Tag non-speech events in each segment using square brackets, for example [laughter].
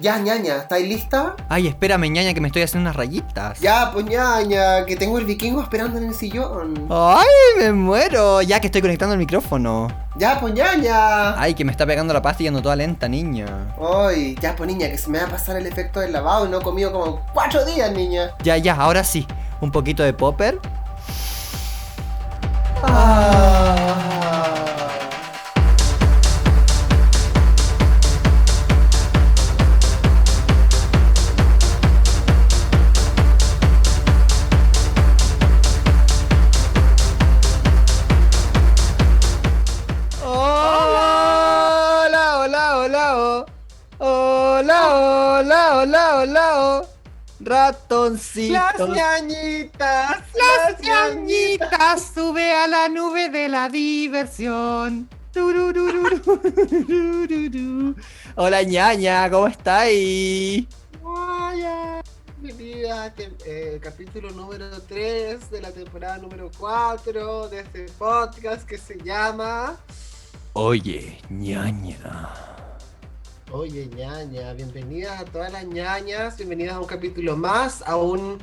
Ya, ñaña, ¿estáis lista? Ay, espérame, ñaña, que me estoy haciendo unas rayitas. Ya, pues ñaña, que tengo el vikingo esperando en el sillón. Ay, me muero. Ya que estoy conectando el micrófono. Ya, pues ñaña. Ay, que me está pegando la pasta y ando toda lenta, niña. Ay, ya, pues niña, que se me va a pasar el efecto del lavado y no he comido como cuatro días, niña. Ya, ya, ahora sí. Un poquito de popper. Ah. Hola, hola, hola, oh. ratoncito. Las ñañitas, Las ñañitas sube a la nube de la diversión. Hola ñaña, ¿cómo estáis? Ñaña. Bienvenida a este eh, capítulo número 3 de la temporada número 4 de este podcast que se llama Oye, ñaña. Oye ñaña, bienvenidas a todas las ñañas, bienvenidas a un capítulo más, a, un,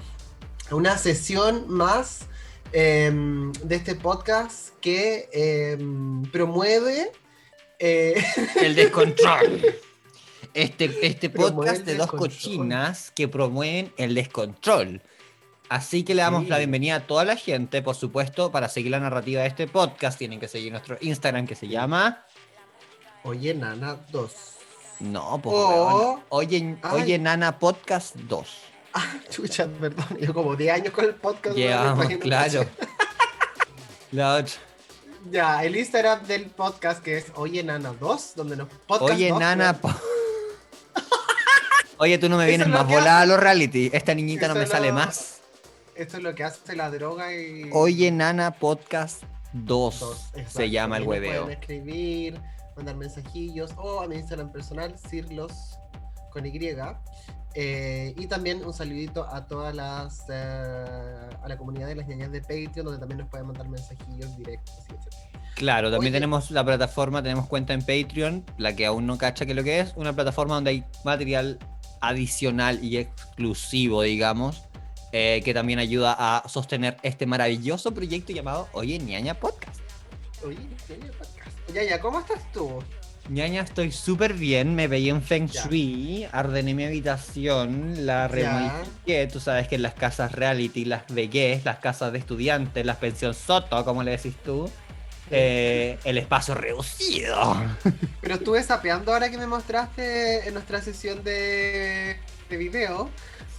a una sesión más em, de este podcast que em, promueve eh, [laughs] El descontrol. Este, este podcast de dos cochinas que promueven el descontrol. Así que le damos Sí. la bienvenida a toda la gente, por supuesto, para seguir la narrativa de este podcast. Tienen que seguir nuestro Instagram que se llama. Oye Nana 2. No, pues. Weón. Oye. Oye, Nana Podcast 2. Ah, chucha, perdón, yo como 10 años con el podcast. Llevamos, claro. [laughs] La otra. Ya, el Instagram del podcast que es Oye Nana 2, donde nos podcast Oye, 2, Nana. po- [laughs] Oye, tú no me vienes más volada a los reality. Esta niñita no me lo- sale más. Esto es lo que hace la droga y. Oye, Nana Podcast 2 Dos, se exacto. llama el hueveo. Pueden escribir, mandar mensajillos o a mi Instagram personal, Cirlos con Y. Eh, y también un saludito a todas las. eh, a la comunidad de las ñañas de Patreon, donde también nos pueden mandar mensajillos directos. etcétera. Claro, también Oye. tenemos la plataforma, tenemos cuenta en Patreon, la que aún no cacha que lo que es, una plataforma donde hay material adicional y exclusivo, digamos, eh, que también ayuda a sostener este maravilloso proyecto llamado Oye Ñaña Podcast. Oye, ñaña podcast. Ñaña, ¿cómo estás tú? Ñaña, estoy súper bien, me pegué en Feng Ya. Shui, ordené mi habitación, la remodifiqué, tú sabes que en las casas reality, las vegués, las casas de estudiantes, las pensión soto, como le decís tú, eh, el espacio reducido. [laughs] Pero estuve sapeando ahora que me mostraste en nuestra sesión de, de video.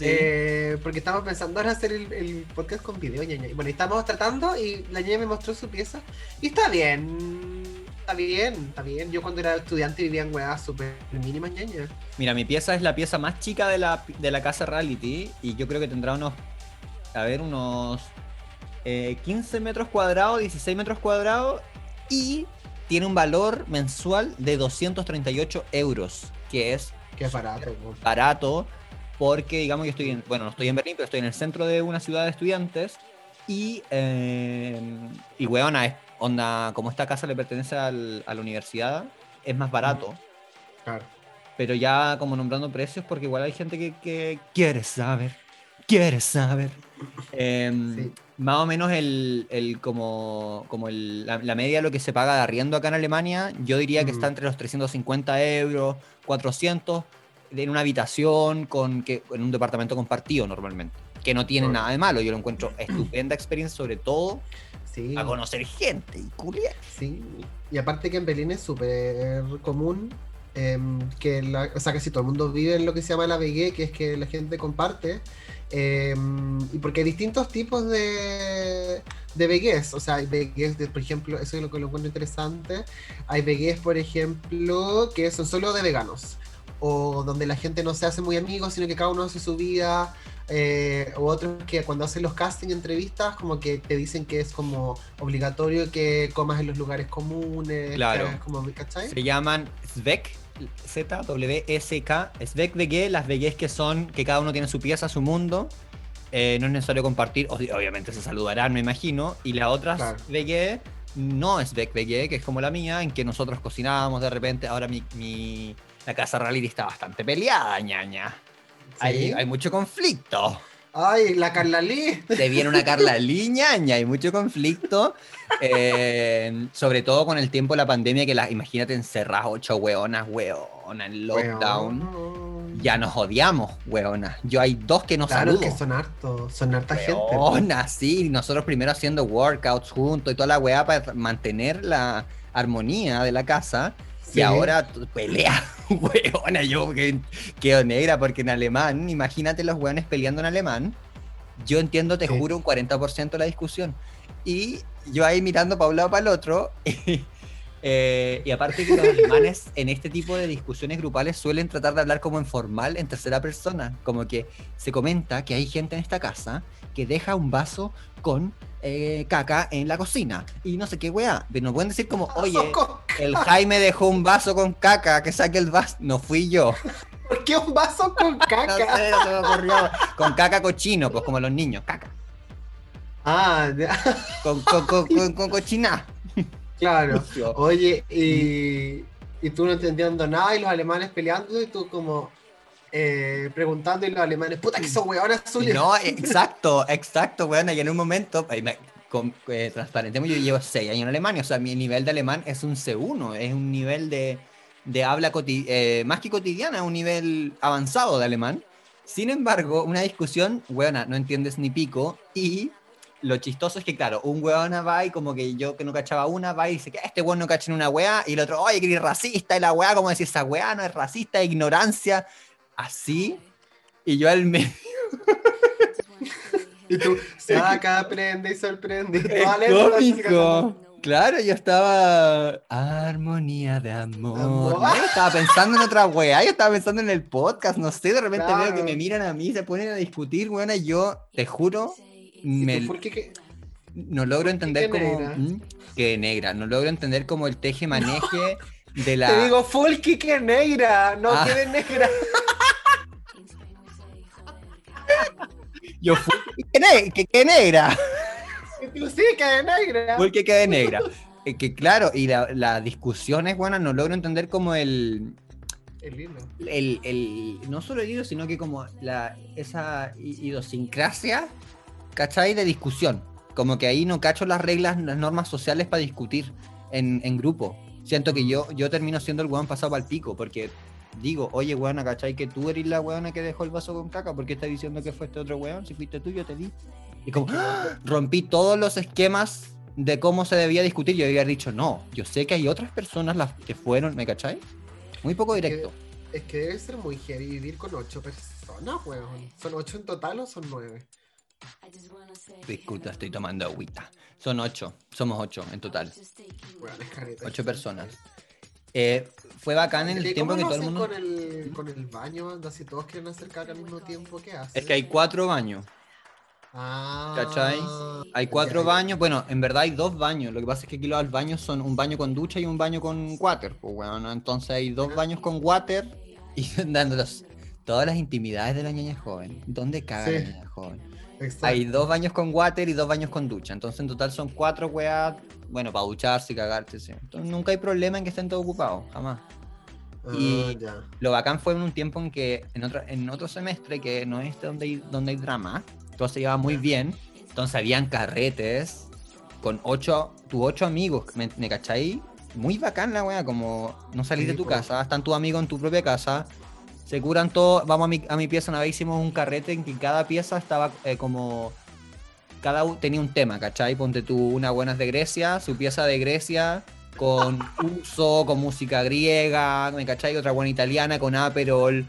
eh, porque estamos pensando en hacer el, el podcast con video, ñaña. Bueno, y estamos tratando y la ñaña me mostró su pieza. Y está bien. Está bien, está bien. Yo cuando era estudiante vivía en weas súper mínimas, ñaña. Mira, mi pieza es la pieza más chica de la, de la casa reality y yo creo que tendrá unos, a ver, unos eh, 15 metros cuadrados, 16 metros cuadrados y tiene un valor mensual de 238 euros, que es Qué barato, po. barato porque, digamos, yo estoy en, bueno, no estoy en Berlín, pero estoy en el centro de una ciudad de estudiantes y, eh, y weona, es onda, como esta casa le pertenece al- a la universidad, es más barato. Claro. Pero ya como nombrando precios, porque igual hay gente que, que quiere saber, quiere saber. Em, Sí. Más o menos el, el como, como el- la, la media de lo que se paga de arriendo acá en Alemania, yo diría que Ujú. está entre los 350 euros, 400, en una habitación, con que, en un departamento compartido normalmente. Que no tiene Claro. nada de malo, yo lo encuentro estupenda experiencia, sobre todo Sí. a conocer gente y culiar. Sí, y aparte que en Berlín es súper común em, que la, o sea, casi todo el mundo vive en lo que se llama la VG, que es que la gente comparte. em, y porque hay distintos tipos de, de VGs, o sea, hay VGs, de, por ejemplo, eso es lo que lo encuentro interesante. Hay VGs, por ejemplo, que son solo de veganos, o donde la gente no se hace muy amigos, sino que cada uno hace su vida. Eh, o otros que cuando hacen los casting entrevistas como que te dicen que es como obligatorio que comas en los lugares comunes Claro. que como, ¿cachai? Se llaman Svek, Z-W-S-K, Svek VG, las VGs que son, que cada uno tiene su pieza, su mundo. eh, no es necesario compartir, ob- obviamente se saludarán, me imagino. Y las otras Claro. No es VG, que es como la mía, en que nosotros cocinábamos de repente. Ahora mi, mi, la casa reality está bastante peleada, ñaña. Hay, mucho conflicto. Ay, la Carla Lee. Te viene una Carla Liñaña, hay mucho conflicto, eh, sobre todo con el tiempo de la pandemia, que las, imagínate encerradas ocho hueonas, hueona, en lockdown. Ya nos odiamos, hueonas. Yo hay dos que nos Claro, saludo. que son hartos, son harta gente. Hueona, sí, nosotros primero haciendo workouts juntos y toda la weá para mantener la armonía de la casa. Sí. Y ahora pelea, [laughs] weona, yo que quedo negra porque en alemán, imagínate los weones peleando en alemán. Yo entiendo, te Sí. juro, un 40% de la discusión. Y yo ahí mirando para un lado para el otro. [laughs] eh, y aparte que los alemanes [laughs] en este tipo de discusiones grupales suelen tratar de hablar como en formal, en tercera persona. Como que se comenta que hay gente en esta casa que deja un vaso con eh, caca en la cocina. Y no sé qué weá. Pero no pueden decir como, [laughs] oye, el Jaime dejó un vaso con caca, que saque el vaso. No fui yo. [laughs] ¿Por qué un vaso con [laughs] No caca? sé, no se me ocurrió. Con caca cochino, pues como los niños, caca. Ah, ya, Con, con, con, con- cochina. claro. Oye, y, y tú no entendiendo nada y los alemanes peleando y tú como eh, preguntando y los alemanes, puta que son hueonas suyas. No, exacto, exacto, weón. Y en un momento, ahí me- con, eh, transparentemos, yo llevo 6 años en Alemania, o sea, mi nivel de alemán es un C1, es un nivel de, de habla eh, más que cotidiana, un nivel avanzado de alemán. Sin embargo, una discusión, weona, no entiendes ni pico, y lo chistoso es que, claro, un weona va y como que yo que no cachaba una, va y dice que este weón no cacha en una weá, y el otro, oye, que eres racista, y la weá, como decir, esa weá no es racista, ignorancia, así, y yo al medio [laughs] Y tú, saca, aprende y sorprende. Es cómico. Claro, yo estaba. Armonía de amor. Amor. No, yo estaba pensando en otra weá. Yo estaba pensando en el podcast. No sé, de repente veo que me miran a mí, se ponen a discutir, weón. Y yo, te juro, me, tú, ¿por qué que- no logro entender qué cómo. negra? ¿Mm? Que negra. No logro entender como el teje maneje de [laughs] la. Te digo, full que negra, no Ah. quede negra. [laughs] Yo fui. Que, que, que negra. Y tú, sí, que negra. Porque quedé negra. Que claro, y la, la discusión es buena, no logro entender como el. El hilo. el, el- no solo el hilo, sino que como la, esa idiosincrasia, ¿cachai? De discusión. Como que ahí no cacho las reglas, las normas sociales para discutir en, en grupo. Siento que yo, yo termino siendo el weón pasado al pico, porque digo, oye, weona, ¿cachai? Que tú eres la weona que dejó el vaso con caca, ¿por qué estás diciendo que fue este otro weón? Si fuiste tú, yo te di. Y como, ¡ah! [gasps] rompí todos los esquemas de cómo se debía discutir. Yo había dicho, no, yo sé que hay otras personas las que fueron, ¿me cachai? Muy poco directo. Es que debe ser muy heavy vivir con ocho personas, weón. ¿Son ocho en total o son nueve? Disculpa, estoy tomando agüita. Son ocho, somos ocho en total. Es careta. Ocho personas. Eh, fue bacán en el ¿Y tiempo que todo el mundo... con el, con el baño? Anda, si todos quieren hacer caca al mismo tiempo, ¿qué hacen? Es que hay cuatro baños. Ah, ¿Cachai? Hay cuatro ya, ya. baños, bueno, en verdad hay dos baños. Lo que pasa es que aquí los baños son un baño con ducha y un baño con water. Pues bueno, entonces hay dos baños con water y [laughs] dándolos todas las intimidades de la niña joven. ¿Dónde caga la niña joven? Exacto. Hay dos baños con water y dos baños con ducha. Entonces en total son cuatro weas, bueno, para ducharse y cagarse. sí. Entonces nunca hay problema en que estén todos ocupados, jamás. Ah, y- ya. Lo bacán fue en un tiempo en que en otro, en otro semestre, que no es donde hay, donde hay drama, todo se llevaba muy bien. Entonces habían carretes con ocho, tus ocho amigos, ¿me, me cachai? Muy bacán la wea, como no salís Sí, de tu casa, están tus amigos en tu propia casa, se curan todo, vamos a mi, a mi pieza, una vez hicimos un carrete en que cada pieza estaba eh, como... Cada tenía un tema, ¿cachai? Ponte tú una buena es de Grecia, su pieza de Grecia, con [laughs] uso, con música griega, ¿me cachai? Otra buena italiana, con Aperol,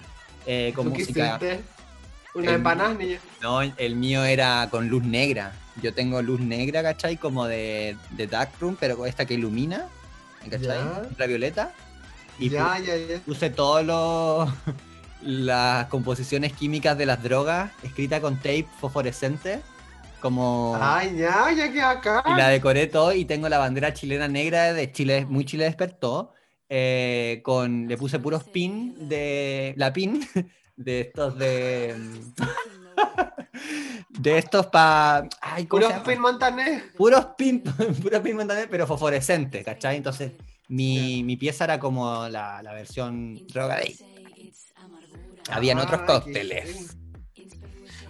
eh, con ¿Tú música... Una Em, empanada, niña. No, el mío era con luz negra. Yo tengo luz negra, ¿cachai? Como de, de Darkroom, pero esta que ilumina, ¿me ¿cachai? Ya. Ultravioleta. Y ya, ya, ya. puse todos los las composiciones químicas de las drogas escrita con tape fosforescente como Ay, ya, ya que acá. y la decoré todo y tengo la bandera chilena negra de Chile muy Chile despertó eh, con le puse puros pin de la pin [laughs] de estos de [laughs] de estos para ay ¿cómo se Puro llama? pin montanés. puros pin [laughs] puros pin montaner, pero fosforescentes ¿cachai? entonces Mi, mi pieza era como la, la versión drogadicta. Habían otros Ah, cócteles.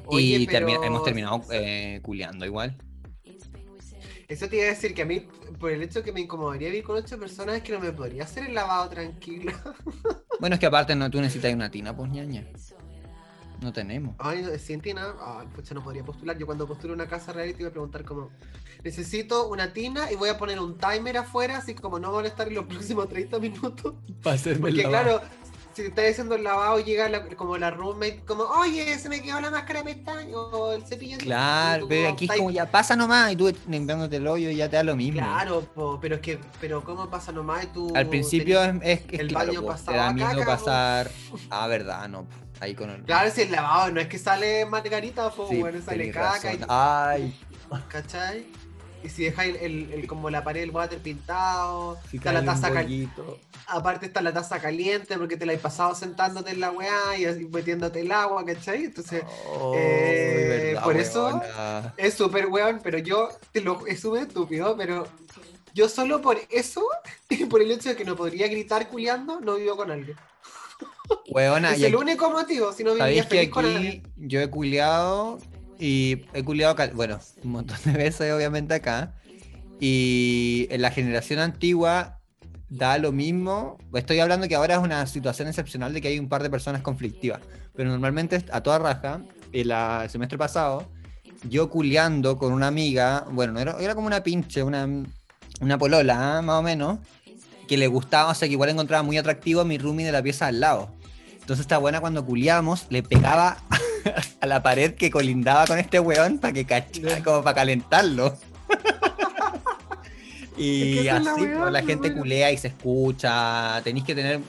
Oye, y termi- hemos terminado eh, culeando igual. Eso te iba a decir que a mí, por el hecho que me incomodaría vivir con ocho personas, es que no me podría hacer el lavado tranquilo. [laughs] Bueno, es que aparte no, tú necesitas una tina, pues ñaña. No tenemos. Ay, no, sin tina, ay, pucha, no podría postular. Yo cuando postule una casa real te iba a preguntar como, necesito una tina y voy a poner un timer afuera, así como no molestar en los [laughs] próximos 30 minutos. Para hacerme Porque claro, si te estás haciendo el lavado, llega la- como la roommate, como, oye, se me quedó la máscara de pestaño o el cepillo. de dientes", y Claro, pero aquí es "Ay, como ya pasa nomás y tú limpiándote el hoyo y ya te da lo mismo. Claro, po, pero es que, pero ¿cómo pasa nomás? Y tú Al principio tenés- es, es que el claro, baño po, te pasaba da miedo caca, po. pasar. Ah, verdad, no. Ahí con el. Claro, si el lavado no es que sale margarita, po, Sí, bueno, sale caca, y. Ay, ¿cachai? Si dejáis el, el- el- como la pared del water pintado, si está la taza cal- bollito. aparte está la taza caliente porque te la has pasado sentándote en la weá y así metiéndote el agua, ¿cachai? Entonces, Oh, eh, verdad, por eso- es súper weón, pero yo, te lo, es súper estúpido, pero yo solo por eso, [laughs] y por el hecho de que no podría gritar culiando, no vivo con alguien. Weona, [laughs] es el aquí- único motivo, si no que feliz con aquí alguien. yo he culiado y he culiado, bueno, [laughs] un montón de veces obviamente acá. Y en la generación antigua da lo mismo. Estoy hablando que ahora es una situación excepcional de que hay un par de personas conflictivas. Pero normalmente a toda raja, el, el semestre pasado, yo culiando con una amiga, bueno, no era, era como una pinche, una, una polola, ¿ah? más o menos, que le gustaba, o sea, que igual encontraba muy atractivo a mi roomie de la pieza al lado. Entonces esta buena cuando culiábamos le pegaba [laughs] [laughs] a la pared que colindaba con este weón para que cachara, como para calentarlo. [laughs] y Es que así pues, la la gente culea y se escucha. Tenéis que tener.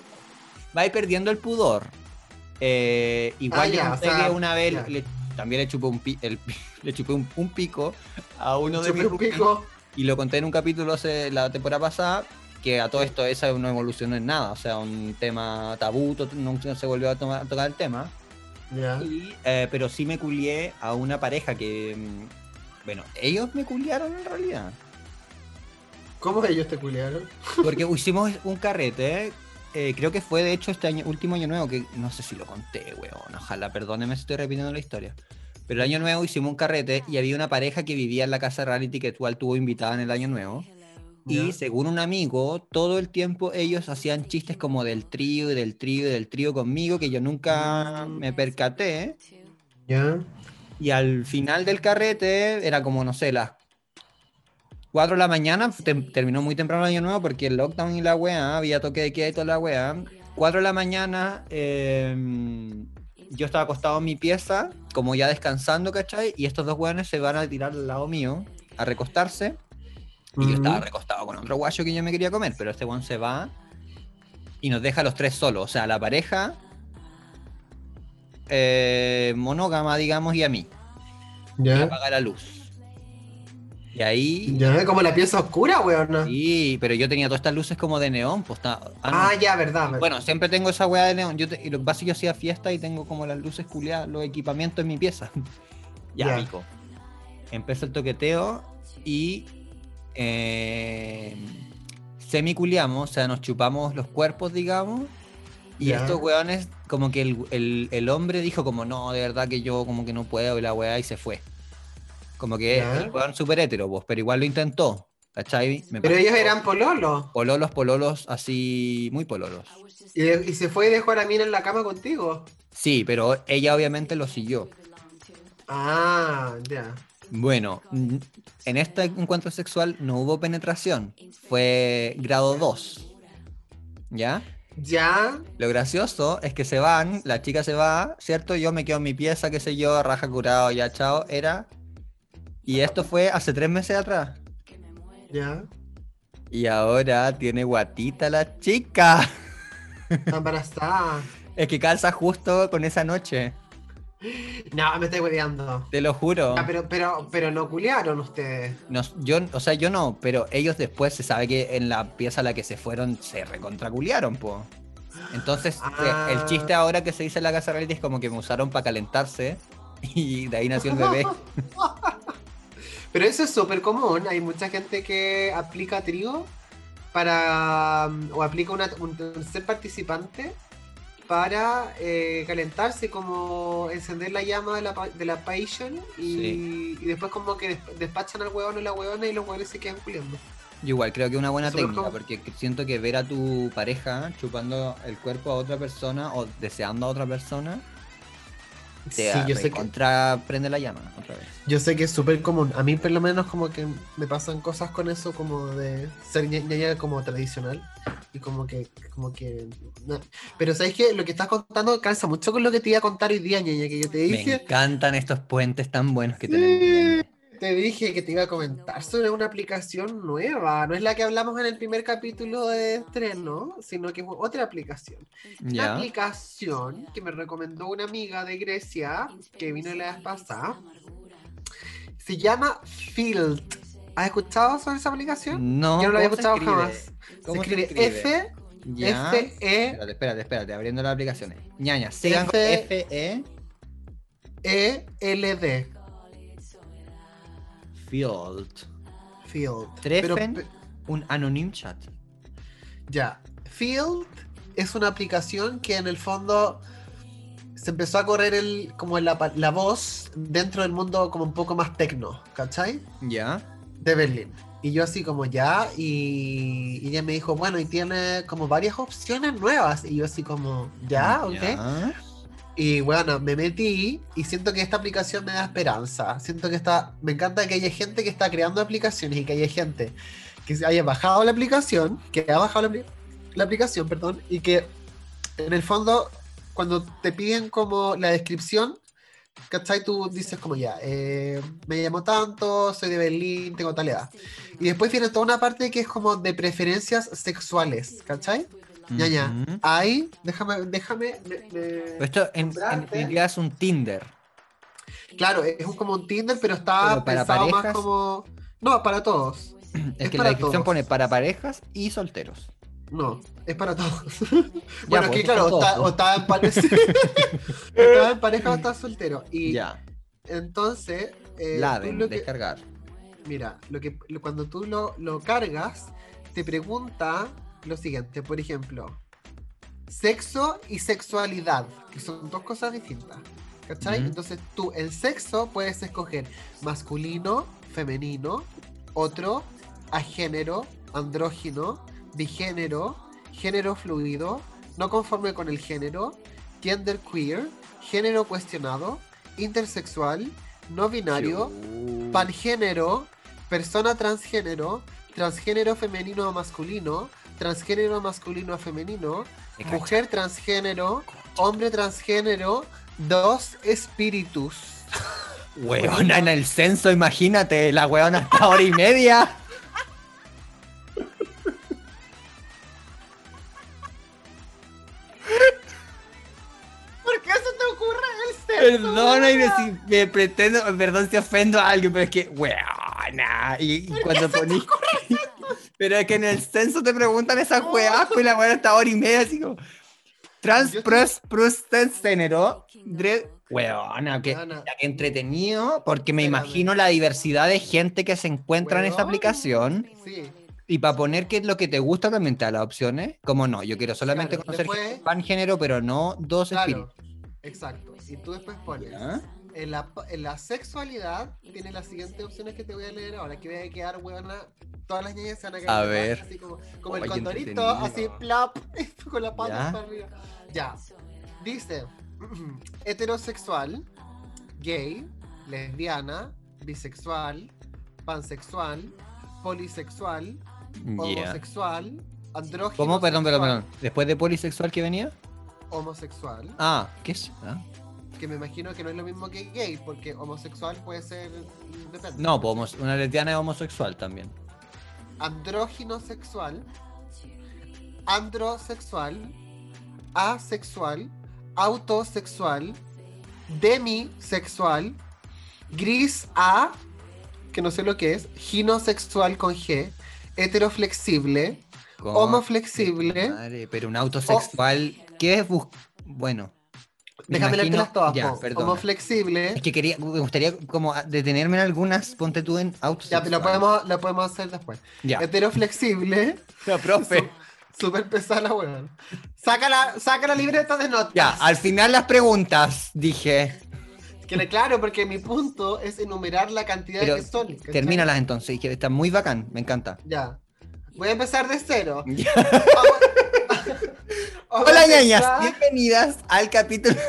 Vais perdiendo el pudor. Eh, igual Ah, yo sea, una vez le- también le chupé un pi- el pi- [laughs] le chupé un, un pico a uno de mis pico. Y lo conté en un capítulo hace, la temporada pasada, que a todo esto esa no evolucionó en nada, o sea, un tema tabú, to- no se volvió a, tomar- a tocar el tema. Y, eh, pero sí me culié a una pareja que, mm, bueno, ellos me culiaron en realidad. ¿Cómo ellos te culiaron? Porque [laughs] hicimos un carrete, eh, creo que fue de hecho este año, último año nuevo, que no sé si lo conté, weón, ojalá, perdóneme si estoy repitiendo la historia. Pero el año nuevo hicimos un carrete y había una pareja que vivía en la casa reality que igual tuvo invitada en el año nuevo. Y según un amigo, todo el tiempo ellos hacían chistes como del trío y del trío y del trío conmigo, que yo nunca Mm. me percaté. Ya. Y al final del carrete, era como, no sé, las 4 de la mañana, te- terminó muy temprano el año nuevo porque el lockdown y la weá, había toque de queda y toda la weá. 4 de la mañana, eh, yo estaba acostado en mi pieza, como ya descansando, ¿cachai? Y estos dos weones se van a tirar al lado mío, a recostarse. Y yo estaba recostado con otro guacho que yo me quería comer, pero este weón se va y nos deja a los tres solos. O sea, la pareja eh, monógama, digamos, y a mí. Y Ya. apaga la luz. Y ahí. Ya, como la pieza oscura, weón. Sí, pero yo tenía todas estas luces como de neón. Pues, ah, no. Ah, ya, verdad. verdad. Bueno, siempre tengo esa weá de neón. Yo te- y lo que pasa es que yo hacía fiesta y tengo como las luces culiadas, los equipamientos en mi pieza. [laughs] ya, Ya. pico. Empezó el toqueteo y eh, semi-culiamos, o sea, nos chupamos los cuerpos, digamos. Y estos weones, como que el, el- el hombre dijo como, no, de verdad que yo como que no puedo y la weá y se fue. Como que Ya. el weón súper hétero, pues, pero igual lo intentó. ¿Cachai? Me Pero ellos eran pololos. Pololos, pololos, así, muy pololos. Y, y se fue y dejó a la mina en la cama contigo. Sí, pero ella obviamente lo siguió. Ah, ya. Bueno, en este encuentro sexual no hubo penetración, fue grado 2. ¿Ya? Ya. Lo gracioso es que se van, la chica se va, ¿cierto? Yo me quedo en mi pieza, qué sé yo, raja curado, ya chao, era. Y esto fue hace tres meses atrás. Ya. Y ahora tiene guatita la chica. Está embarazada. [laughs] Es que calza justo con esa noche, No, me estoy hueveando. te lo juro. Ah, pero, pero, pero no culiaron ustedes. Nos- yo, o sea, yo no, pero ellos después se sabe que en la pieza a la que se fueron se recontraculearon, po. Entonces, Ah. eh, el chiste ahora que se dice en la casa reality es como que me usaron para calentarse [laughs] y de ahí nació el bebé. [laughs] Pero eso es súper común. Hay mucha gente que aplica trigo para mm, o aplica una- un tercer participante para eh, calentarse, como encender la llama de la, de la passion y, Sí. y después como que des- despachan al huevón o la huevona y los huevones se quedan culiando. Yo igual creo que es una buena técnica, como- porque siento que ver a tu pareja chupando el cuerpo a otra persona o deseando a otra persona, te Sí, yo sé que, contra prende la llama otra vez. yo sé que es súper común. A mí por lo menos como que me pasan cosas con eso como de ser ña- ñaña como tradicional. Y como que, como que. no. Pero sabes que lo que estás contando calza mucho con lo que te iba a contar hoy día, ñaña, que yo te Me dije. encantan estos puentes tan buenos que Sí. tenemos. Te dije que te iba a comentar sobre una aplicación nueva. No es la que hablamos en el primer capítulo de estreno, sino que es otra aplicación. Una aplicación que me recomendó una amiga de Grecia que vino la vez pasada. Se llama Field. ¿Has escuchado sobre esa aplicación? No, Yo no la había ¿cómo se escuchado jamás. Se ¿Cómo se escribe escribe? F, Ya. F, E, Espérate, espérate, espérate, abriendo las aplicaciones. Ñaña, sigan F- F, E, E, L, D. Field. Field. Treffen. Pero, pe- Un anonym chat. Ya, Field es una aplicación que en el fondo se empezó a correr el, como la voz dentro del mundo como un poco más tecno, ¿cachai? Ya. De Berlín. Y yo así como ya, y, y ella me dijo, bueno, y tiene como varias opciones nuevas. Y yo así como, ya, ok. Ya. Y bueno, me metí y siento que esta aplicación me da esperanza. Siento que está, me encanta que haya gente que está creando aplicaciones y que haya gente que haya bajado la aplicación, que ha bajado la aplicación, perdón, y que en el fondo, cuando te piden como la descripción, ¿cachai? Tú dices como ya, eh, me llamo tanto, soy de Berlín, tengo tal edad. Y después viene toda una parte que es como de preferencias sexuales, ¿cachai? Ya, ya. Ahí, déjame, déjame. me- me- Esto en, definitiva es un Tinder. Claro, es un, como un Tinder, pero está Pero para pensado más parejas. como. No, para todos. [clears throat] Es, Es que la descripción todos. pone para parejas y solteros. No, es para todos. [laughs] bueno, es pues, que es claro, para o está, o está en pareja. [laughs] está en pareja o está soltero. Y Ya. entonces. eh, tú Laden, lo que-. Mira, lo que, cuando tú lo, lo cargas, te pregunta lo siguiente, por ejemplo, sexo y sexualidad, que son dos cosas distintas. ¿Cachai? Entonces tú en sexo puedes escoger masculino, femenino, otro, agénero, andrógino, bigénero, género fluido, no conforme con el género, gender queer, género cuestionado, intersexual, no binario, pangénero, persona transgénero, transgénero femenino a masculino, transgénero masculino a femenino, mujer transgénero, hombre transgénero, dos espíritus. [laughs] Weona en el censo, imagínate, la weona hasta hora y media. Perdona y si me pretendo, perdón si ofendo a alguien, pero es que, weona. Y, y cuando ponís. [laughs] Pero es que en el censo te preguntan esas weas, pues la weona hasta hora y media, así como. Trans, pros, pros, género, dre- Weona, que, que entretenido, porque me Espérame. imagino la diversidad de gente que se encuentra en esta aplicación. Sí, Y para poner qué es lo que te gusta también te da las opciones. Como no, yo quiero solamente Claro, conocer después- pan género, pero no dos claro. espíritus. Exacto. Y tú después pones. En la, en la sexualidad tiene las siguientes opciones que te voy a leer ahora. Que voy a quedar huevona. Todas las niñas se van a quedar A ver. Así como, como el qué condorito, así plop, [laughs] con la pata ¿Ya? para arriba. Ya. Dice: [clears throat] heterosexual, gay, lesbiana, bisexual, pansexual, polisexual, homosexual, andrógino. ¿Cómo? Perdón, perdón, perdón. ¿Después de polisexual que venía? Homosexual. Ah, ¿qué es? Ah. Que me imagino que no es lo mismo que gay, porque homosexual puede ser. mm, Depende. No, pues una lesbiana es homosexual también. andrógino sexual, androsexual, asexual, autosexual, demisexual, gris A, que no sé lo que es, ginosexual con G, heteroflexible, homoflexible, Madre, pero un autosexual, ¿qué es? Bueno, Déjame leértelas todas. ya, po. perdona. como flexible. Es que quería, me gustaría como detenerme en algunas, ponte tú en autos. Ya, lo podemos, lo podemos hacer después. Ya. Heteroflexible. [laughs] No, profe. Súper pesada la weón. Saca la, saca la libreta de notas. Ya, al final las preguntas, dije. Que claro, porque mi punto es enumerar la cantidad Pero que son. termínalas entonces, dije, está muy bacán, me encanta. Ya. Voy a empezar de cero. Ya. [laughs] Hola ñañas, bienvenidas al capítulo. [laughs]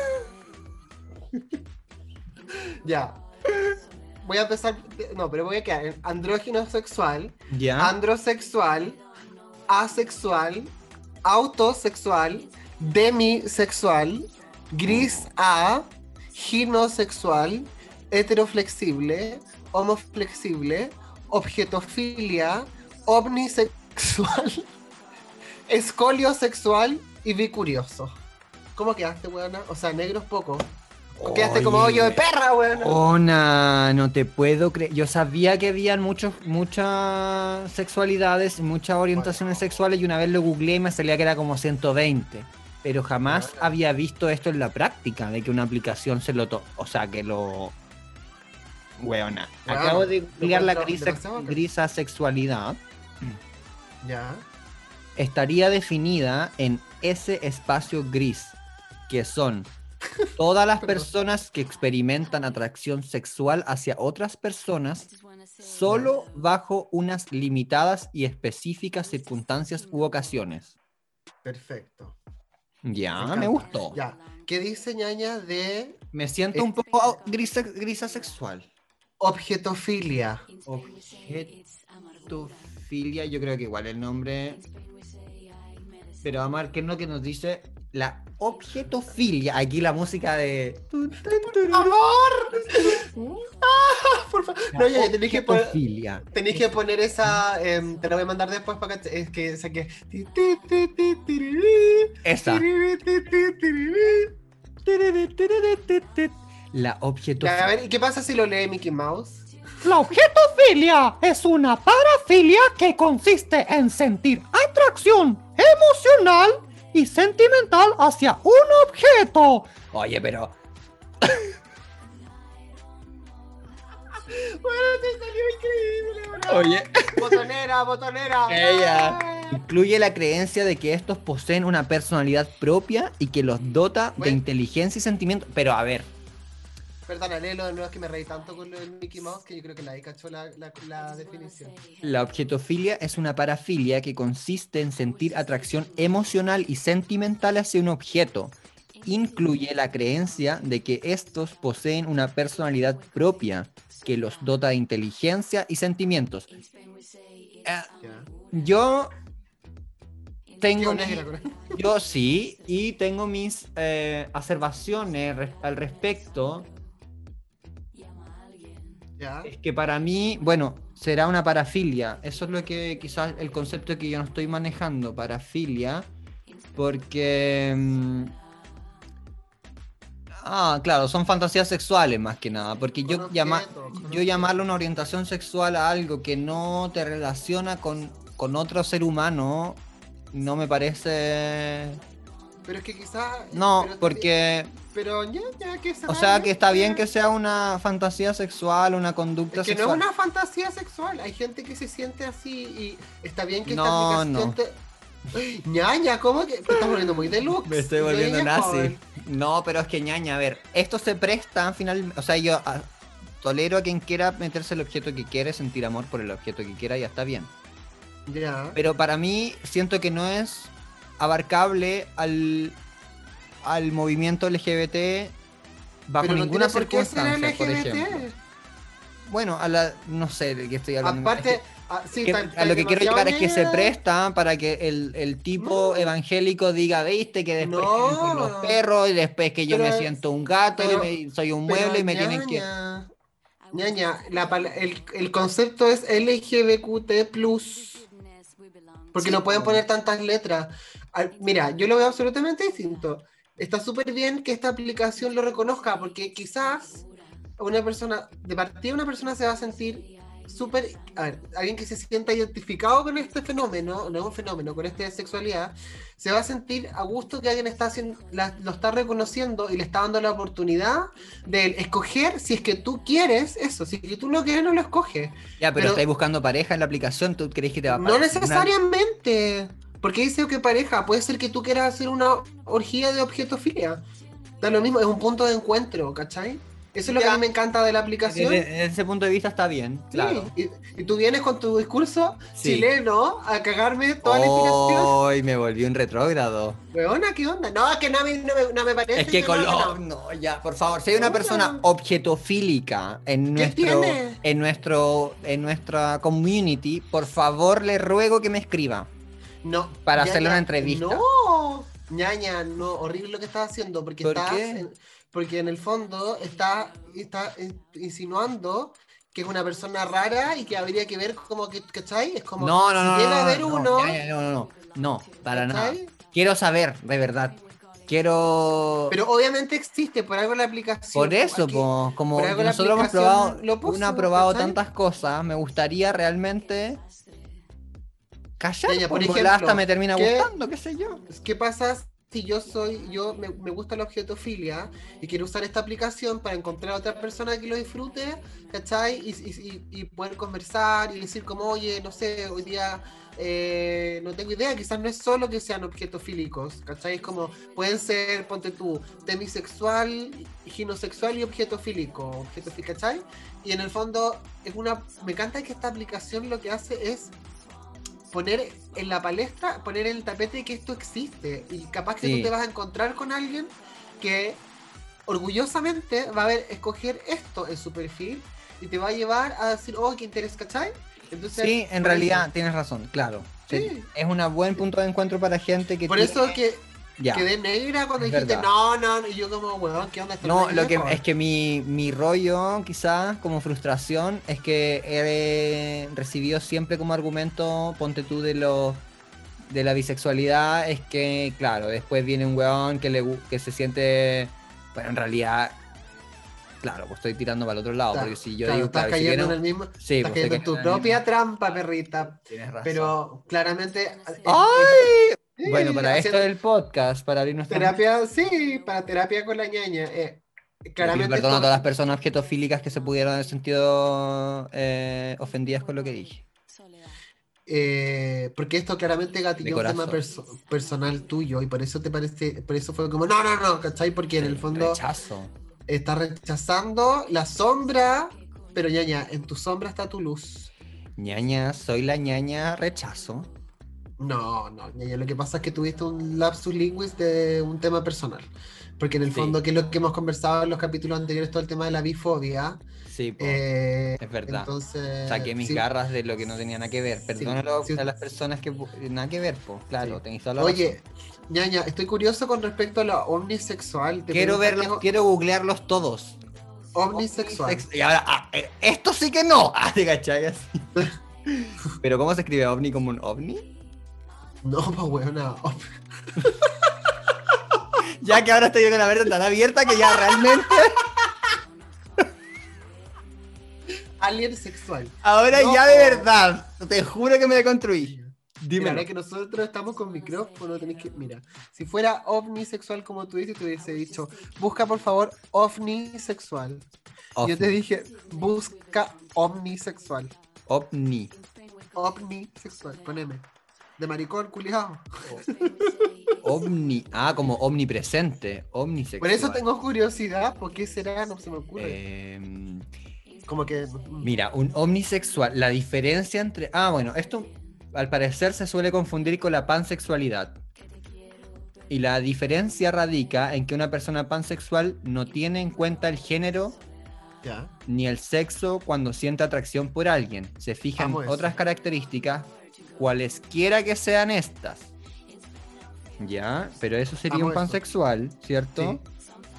Ya. Voy a empezar. No, pero voy a quedar en andrógino sexual, Ya. androsexual, asexual, autosexual, demisexual, gris A, ginosexual, heteroflexible, homoflexible, objetofilia, omnisexual, [laughs] escoliosexual y bicurioso. ¿Cómo quedaste, weona? O sea, negros poco. O Quedaste como hoyo de perra, weona. Ona, no te puedo creer. Yo sabía que habían muchos, muchas sexualidades y muchas orientaciones sexuales y una vez lo googleé y me salía que era como 120. Pero jamás Bueno. había visto esto en la práctica, de que una aplicación se lo... to- o sea, que lo... Weona. Bueno, Acabo de googlear la encuentro grisa, demasiado bacán. grisa sexualidad. Ya. estaría definida en ese espacio gris, que son todas las [laughs] personas que experimentan atracción sexual hacia otras personas solo bajo unas limitadas y específicas circunstancias u ocasiones. Perfecto. Ya, me gustó. Ya. ¿Qué dice ñaña de Me siento un poco grisa, grisa sexual. objetofilia? Objetofilia, yo creo que igual el nombre. Pero vamos a ver qué es lo que nos dice la objetofilia. Aquí la música de. ¡Amor! Ah, [laughs] por favor. No, ya, tenéis que poner. Objetofilia. Tenéis que poner esa, em, te la voy a mandar después para que es que saqué. Esa. La Ya, a objetofilia. ver, ¿y qué pasa si lo lee Mickey Mouse? La objetofilia es una parafilia que consiste en sentir atracción emocional y sentimental hacia un objeto. Oye, pero. [laughs] Bueno, te salió increíble, bro. Oye. Botonera, botonera. [laughs] Ella. Incluye la creencia de que estos poseen una personalidad propia y que los dota de inteligencia y sentimiento. Pero a ver, Perdona, léelo de nuevo, es que me reí tanto con lo del Mickey Mouse que yo creo que la ahí cachó la, la, la definición. la objetofilia es una parafilia que consiste en sentir atracción emocional y sentimental hacia un objeto. Incluye la creencia de que estos poseen una personalidad propia que los dota de inteligencia y sentimientos. Eh, yo tengo Qué mi- negra con- Yo sí, y tengo mis eh, observaciones res- al respecto. Ya. Es que para mí, bueno, será una parafilia. Eso es lo que quizás el concepto que yo no estoy manejando, parafilia. Porque... mm, Ah, claro, son fantasías sexuales más que nada. Porque yo, Con llama- yo una orientación sexual a algo que no te relaciona con, con otro ser humano no me parece... Pero es que quizás. No, pero- porque... Pero ya, ya, que se O sea, que está bien que sea una fantasía sexual, una conducta Es que no sexual. es una fantasía sexual. Hay gente que se siente así y está bien que No, esta no. aplicación te. Ñaña, ¿cómo que te estás volviendo muy deluxe? [laughs] Me estoy volviendo Ñaña nazi. joven. No, pero es que ñaña, a ver, esto se presta al final, o sea, yo ah, tolero a quien quiera meterse el objeto que quiere, sentir amor por el objeto que quiera, ya está bien. Ya. Pero para mí siento que no es abarcable al, al movimiento LGBT bajo Pero no ninguna tiene por qué ser circunstancia, por LGBT. ejemplo. Bueno, a la, no sé de qué estoy hablando. Aparte, Es ah, sí, que- está- a lo que quiero llegar es que se presta para que el, el tipo No. evangélico diga, viste, que después No. los perros y después que yo Pero- me siento un gato pero- y me- soy un mueble y me tienen que... ñaña, la el concepto es LGBTQ+. Porque Sí, no pueden po. poner tantas letras. Mira, yo lo veo absolutamente distinto. Está súper bien que esta aplicación lo reconozca, porque quizás una persona, de partida una persona se va a sentir súper. A ver, alguien que se sienta identificado con este fenómeno, no es un fenómeno, con esta sexualidad, se va a sentir a gusto que alguien está haciendo, la- lo está reconociendo y le está dando la oportunidad de escoger si es que tú quieres eso. Si es que tú lo quieres, no lo escoges. Ya, pero, Pero- estáis buscando pareja en la aplicación, ¿tú crees que te va a No una- necesariamente. Porque dice que pareja, puede ser que tú quieras hacer una orgía de objetofilia. Da lo mismo, es un punto de encuentro, ¿cachai? Eso es lo que a mí me encanta de la aplicación. Desde, desde ese punto de vista está bien, Sí, claro. Y, y tú vienes con tu discurso Sí. chileno a cagarme toda la inspiración. Ay, me volví un retrógrado. Weona, ¿qué onda? No, es que no me, no me, no me parece. Es que no, color, no. no, ya, por favor, si hay una persona objetofílica en ¿Qué nuestro, tiene? en nuestro, en nuestra community, por favor le ruego que me escriba. No, Para ñaña, hacerle una entrevista. No, ñaña, no, horrible lo que estás haciendo, porque ¿Por estás qué? en- porque en el fondo está, está in- insinuando que es una persona rara y que habría que ver como que, ¿cachai? Es como No, no, no, si no, a ver no, uno, ya, ya, no, no, no, no, para nada. ¿cachai? Quiero saber, de verdad. Quiero. Pero obviamente existe, por algo la aplicación. Por eso, aquí- po, como nosotros hemos probado, lo puso, uno ha probado ¿cachai? tantas cosas, me gustaría realmente callar, Ya, por ejemplo, hasta me termina ¿qué- gustando, qué sé yo. ¿Qué pasa si yo soy, yo me, me gusta la objetofilia y quiero usar esta aplicación para encontrar a otra persona que lo disfrute, ¿cachai? Y, y- y- poder conversar y decir como, oye, no sé, hoy día eh, no tengo idea, quizás no es solo que sean objetofílicos, ¿cachai? Es como, pueden ser, ponte tú, demisexual, ginosexual y objetofílico, objetofí- ¿cachai? Y en el fondo, es una, me encanta que esta aplicación lo que hace es poner en la palestra, poner en el tapete que esto existe. Y capaz que Sí. tú te vas a encontrar con alguien que orgullosamente va a ver escoger esto en su perfil y te va a llevar a decir, oh, qué interés, ¿cachai? Entonces, Sí, en realidad eso- tienes razón, claro. Sí. Es un buen punto de encuentro para gente que Por tiene- eso que ya. quedé negra cuando Es dijiste, verdad. no, no, y yo como, weón, ¿qué onda? No, es lo que lejos". es que mi, mi rollo, quizás, como frustración, es que he recibido siempre como argumento, ponte tú de los de la bisexualidad, es que, claro, después viene un weón que le que se siente, bueno, en realidad, claro, pues estoy tirando para el otro lado, porque si yo claro, digo, estás claro, si cayendo viene en el mismo, sí, estás pues, cayendo en tu propia trampa, perrita. Tienes razón. Pero claramente... ¡Ay! Bueno, para esto del podcast, para abrir nuestra Terapia, sí, para terapia con la ñaña. Eh, claramente... Perdón a todas las personas objetofílicas que se pudieron haber sentido eh, ofendidas con lo que dije. Eh, porque esto claramente gatilló un tema perso- personal tuyo y por eso te parece, por eso fue como, no, no, no, ¿cachai? Porque en el fondo Rechazo. está rechazando la sombra, pero ya, en tu sombra está tu luz. ñaña, soy la ñaña, rechazo. No, no, ñaña, lo que pasa es que tuviste un lapsus linguis de un tema personal. Porque en el Sí. fondo, que es lo que hemos conversado en los capítulos anteriores, todo el tema de la bifobia. Sí, eh, es verdad. Entonces. Saqué mis sí. garras de lo que no tenía nada que ver. Perdónalo sí. a las personas que nada que ver, pues. Claro, tenéis toda la Oye, razón. ñaña, estoy curioso con respecto a lo omnisexual. Te Quiero verlos, quiero googlearlos todos. Omnisexual. Omnisex- Y ahora, ah, eh, esto sí que no. [laughs] Ah, ¿te cachai? Así. [laughs] Pero ¿cómo se escribe ovni como un ovni? No, [laughs] pues weona. [laughs] Ya que ahora estoy con la mente tan abierta que ya realmente. [laughs] Alien sexual. Ahora No. ya de verdad. Te juro que me deconstruí. Mira, Dime. ahora que nosotros estamos con micrófono, tenés que. Mira, si fuera ovnisexual como tú dices, te hubiese dicho, busca por favor ovnisexual. Yo te dije, busca omnisexual. Ovni. Omnisexual, poneme. De maricón, culiado. Ovni. Ah, como omnipresente. Omnisexual. Por eso tengo curiosidad, ¿por qué será? No se me ocurre. Em, Como que. Mira, un omnisexual, la diferencia entre... Ah, bueno, esto al parecer se suele confundir con la pansexualidad. Y la diferencia radica en que una persona pansexual no tiene en cuenta el género Ya. ni el sexo cuando siente atracción por alguien. Se fija en Amo eso. otras características, cualesquiera que sean estas. ¿Ya? Pero eso sería Amo un eso. pansexual, ¿cierto?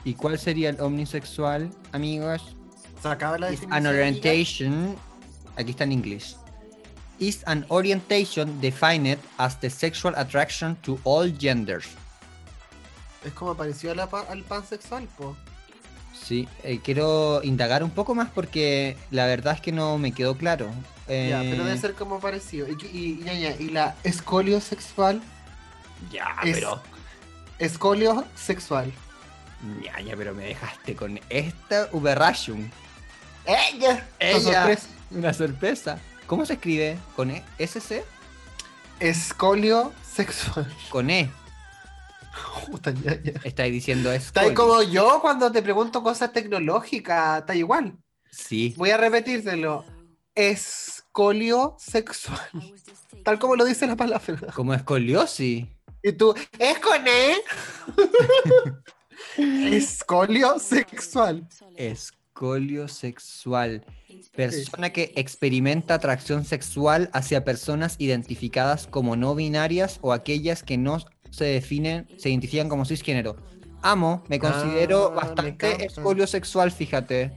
¿Y cuál sería el omnisexual, amigos? Se acaba la is an orientation aquí está en inglés is an orientation defined as the sexual attraction to all genders Es como pareció a la al pansexual, po. Sí, eh, quiero indagar un poco más porque la verdad es que no me quedó claro. Ya, pero debe Eh, ser como parecido. Y, y, y, y- y la escolio sexual. Ya, es- pero. Escolio sexual. Ya, ya, pero me dejaste con esta Uberration. ¡Ella! Ella. Una sorpresa. ¿Cómo se escribe? ¿Con E? ¿SC? Escolio sexual. Con E. [laughs] Puta, ya, ya. Estáis diciendo es. Está ahí como yo cuando te pregunto cosas tecnológicas, está igual. Sí. Voy a repetírtelo. Escolio sexual. [laughs] Tal como lo dice la palabra. Como escoliosis. Y tú, ¿es con E? [laughs] Escolio sexual. Escolio sexual. Persona que experimenta atracción sexual hacia personas identificadas como no binarias o aquellas que no se definen, se identifican como cisgénero. Amo, me considero Ah, bastante encanta. escolio sexual, fíjate.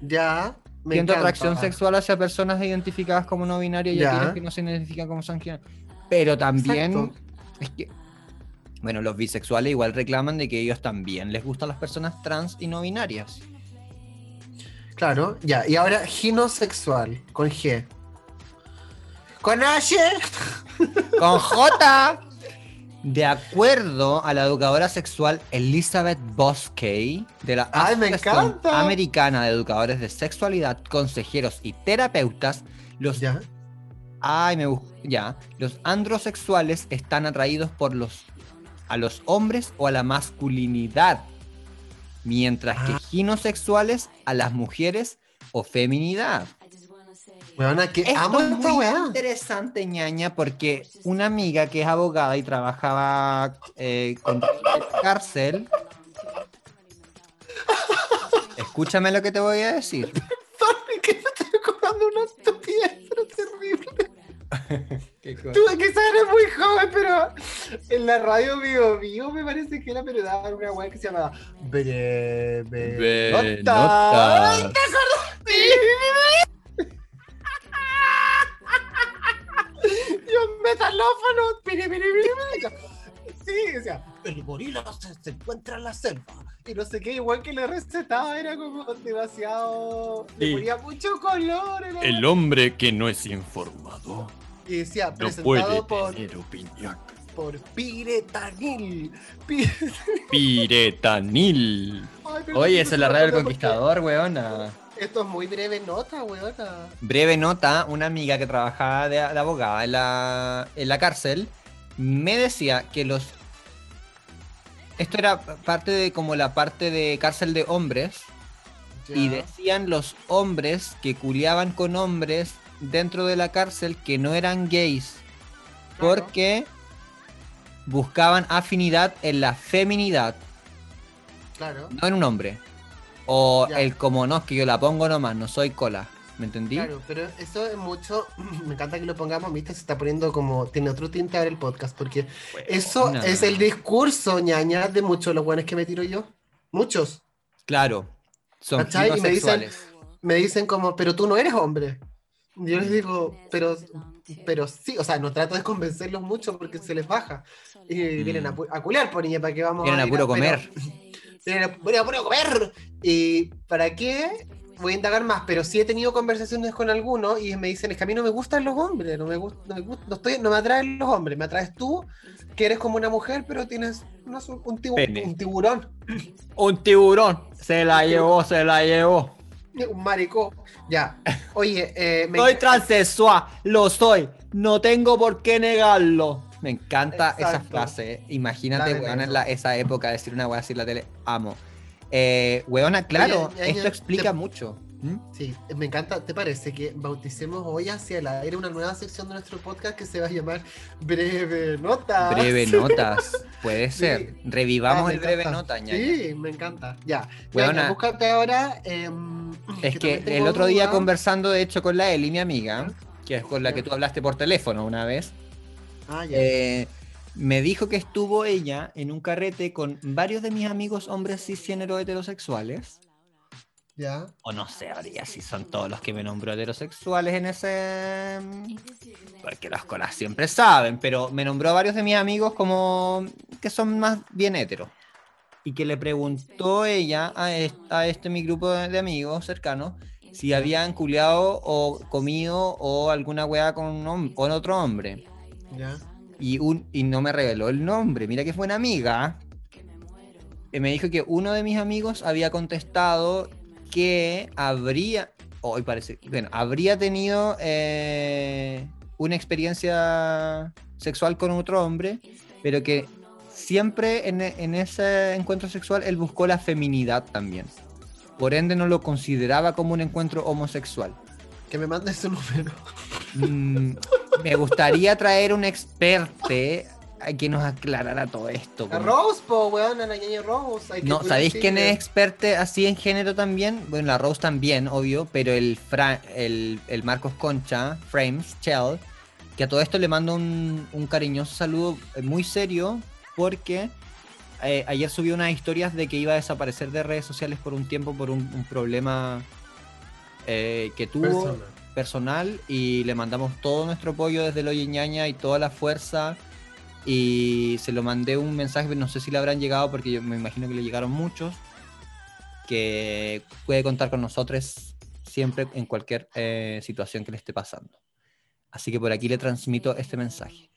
Ya. Me Siento encanta. atracción sexual hacia personas identificadas como no binarias y aquellas que no se identifican como cisgénero. Pero también Exacto. es que bueno, los bisexuales igual reclaman de que ellos también les gustan las personas trans y no binarias. Claro, ya. Y ahora ginosexual, con G. Con H. Con J. De acuerdo a la educadora sexual Elizabeth Boskey de la ¡Ay, Asociación! Americana de Educadores de Sexualidad, Consejeros y Terapeutas, los Ya. Ay, me ya. Los androsexuales están atraídos por los a los hombres o a la masculinidad, mientras que Ah. ginosexuales a las mujeres o feminidad. Weona, que Esto amo es esta muy weá. interesante, ñaña, porque una amiga que es abogada y trabajaba eh, con cárcel. Escúchame lo que te voy a decir. Sorry, que me estoy acordando una estupidez, pero terrible. [laughs] ¿Qué cosa? Tú quizás eres muy joven, pero en la radio Vivo Vivo me parece que era, pero daban una weá que se llamaba Breve Nota. Ay, ¿Te acuerdas? Un metalófono. Sí, decía, el gorila se, se encuentra en la selva. Y no sé qué, igual que le recetaba, era como demasiado. Le ponía mucho color. era- El hombre que no es informado Y decía, no presentado puede por, tener opinión. por Piretanil. Pi- Piretanil. Ay, Oye, esa es la radio del conquistador, weona. Esto es muy breve nota, weona. Breve nota, una amiga que trabajaba de, de abogada en la, en la cárcel me decía que los... Esto era parte de como la parte de cárcel de hombres y decían los hombres que culiaban con hombres dentro de la cárcel que no eran gays Claro. porque buscaban afinidad en la feminidad, Claro. no en un hombre. O Ya. el como no, es que yo la pongo nomás, no soy cola. ¿Me entendí? Claro, pero eso es mucho. [clears throat] Me encanta que lo pongamos, viste, se está poniendo como. Tiene otro tinte ahora el podcast, porque eso es el discurso, ñaña, de muchos de los buenos que me tiro yo. Muchos. Claro. Son. Y me dicen-. Me dicen como, pero tú no eres hombre. Y Yo les digo, pero, pero sí, o sea, no trato de convencerlos mucho porque se les baja. Y Mm. vienen a, pu- a culiar, por niña, para que vamos Vienen a ir puro pero- [laughs] Vienen a, vienen a comer. ¿Y para qué? Voy a indagar más, pero sí he tenido conversaciones con algunos y me dicen, es que a mí no me gustan los hombres, no me gusta, no me, gusta, no estoy, no me atraen los hombres, me atraes tú, que eres como una mujer, pero tienes no un, tibu- Pene. un tiburón, Un tiburón. Se la llevó, se la llevó. un maricó. Ya. Oye, eh, me Soy transexual, lo soy. No tengo por qué negarlo. Me encanta esa frase. Imagínate, Dale, weón, en la- esa época decir una weá así en la tele. Amo. Eh, weona, claro, Oye, esto explica te- mucho. ¿Mm? Sí, me encanta. ¿Te parece que bauticemos hoy hacia el aire una nueva sección de nuestro podcast que se va a llamar Breve Nota? [laughs] Breve notas. Puede ser. Revivamos Ah, el breve nota, ñaña. Sí, me encanta. Ya. Weona. Búscate ahora. em, Es que el otro día duda. conversando, de hecho, con la Eli, mi amiga, que es con la que tú hablaste por teléfono una vez, Ah, ya. eh, me dijo que estuvo ella en un carrete con varios de mis amigos hombres cisgénero heterosexuales. ya. O no sé, habría si son todos los que me nombró heterosexuales en ese. Porque las colas siempre saben, pero me nombró a varios de mis amigos como que son más bien heteros. y que le preguntó ella a, est- a este mi grupo de, amigos cercanos si habían culeado o comido o alguna weá con, un con otro hombre. Y, un, y no me reveló el nombre. Mira que fue una amiga. que me dijo que uno de mis amigos había contestado que habría. Hoy parece. Bueno, habría tenido eh, una experiencia sexual con otro hombre, pero que siempre en, en ese encuentro sexual él buscó la feminidad también. Por ende, no lo consideraba como un encuentro homosexual. Que me mande su número. Mm, me gustaría traer un experte a que nos aclarara todo esto. A Rose, po, weón, a la ñaña Rose. hay que No, ¿sabéis quién es experte así en género también? Bueno, la Rose también, obvio, pero el, Fra- el, el Marcos Concha, Frames, Chell, que a todo esto le mando un, un cariñoso saludo eh, muy serio porque eh, ayer subió unas historias de que iba a desaparecer de redes sociales por un tiempo por un, un problema eh, que tuvo Persona. personal y le mandamos todo nuestro apoyo desde el Oye Ñaña y toda la fuerza y se lo mandé un mensaje, pero no sé si le habrán llegado porque yo me imagino que le llegaron muchos, que puede contar con nosotros siempre en cualquier eh, situación que le esté pasando. Así que por aquí le transmito este mensaje.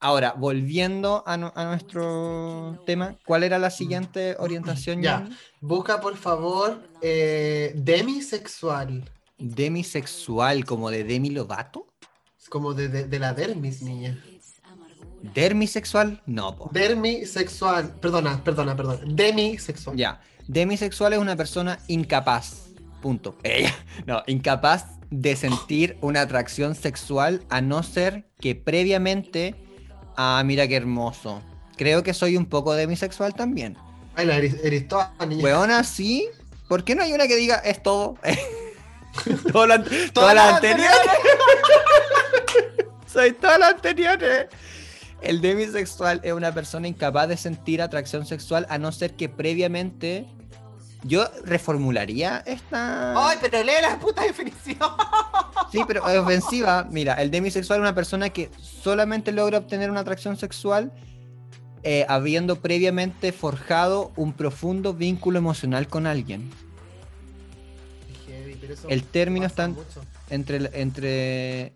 Ahora, volviendo a, nu- a nuestro tema, ¿cuál era la siguiente orientación? Ya. Busca, por favor, eh, demisexual. Demisexual, como de Demi Lovato. Es como de, de, de la dermis, niña. Dermisexual, no, po. Demisexual. Perdona, perdona, perdona. Demisexual. Ya. Demisexual es una persona incapaz. Punto. Ella. No, incapaz de sentir una atracción sexual a no ser que previamente. Ah, mira qué hermoso. Creo que soy un poco demisexual también. Ay, eres, eres toda niña. Weona, sí. ¿Por qué no hay una que diga es todo? [laughs] Todas todas las las anteriores. [laughs] Soy todas las anteriores. El demisexual es una persona incapaz de sentir atracción sexual a no ser que previamente. Yo reformularía esta. Ay, pero lee la puta definición. [laughs] Sí, pero es ofensiva. Mira, el demisexual es una persona que solamente logra obtener una atracción sexual eh, habiendo previamente forjado un profundo vínculo emocional con alguien. El término está mucho. entre entre,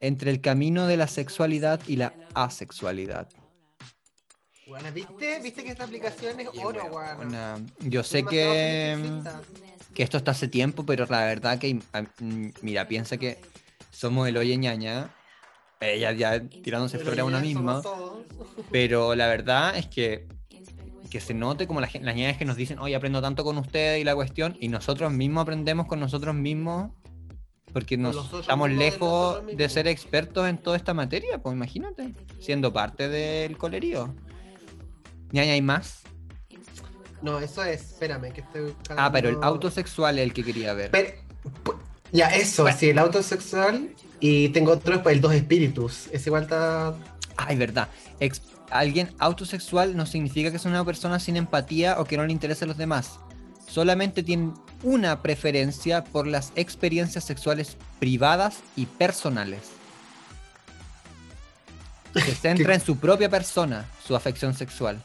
entre el camino de la sexualidad y la asexualidad. Buena, ¿viste? ¿Viste que esta aplicación es oro, weón? Una- yo sé que, que esto está hace tiempo, pero la verdad que, mira, piensa que somos el oye ñaña, ella ya tirándose flores a una misma, pero la verdad es que que se note como la las ñañas que nos dicen, oye, aprendo tanto con ustedes y la cuestión, y nosotros mismos aprendemos con nosotros mismos, porque nos estamos de lejos de ser expertos en toda esta materia, pues imagínate, siendo parte del colerío. Ñaña hay más. No, eso es, espérame, que estoy buscando... Ah, pero el autosexual es el que quería ver. Pero- ya, eso, Bueno. sí, el autosexual. Y tengo otro, el dos espíritus. Es igual está... Ay, verdad. Ex- alguien autosexual no significa que es una persona sin empatía o que no le interesen los demás. Solamente tiene una preferencia por las experiencias sexuales privadas y personales. Se [laughs] centra en su propia persona, su afección sexual.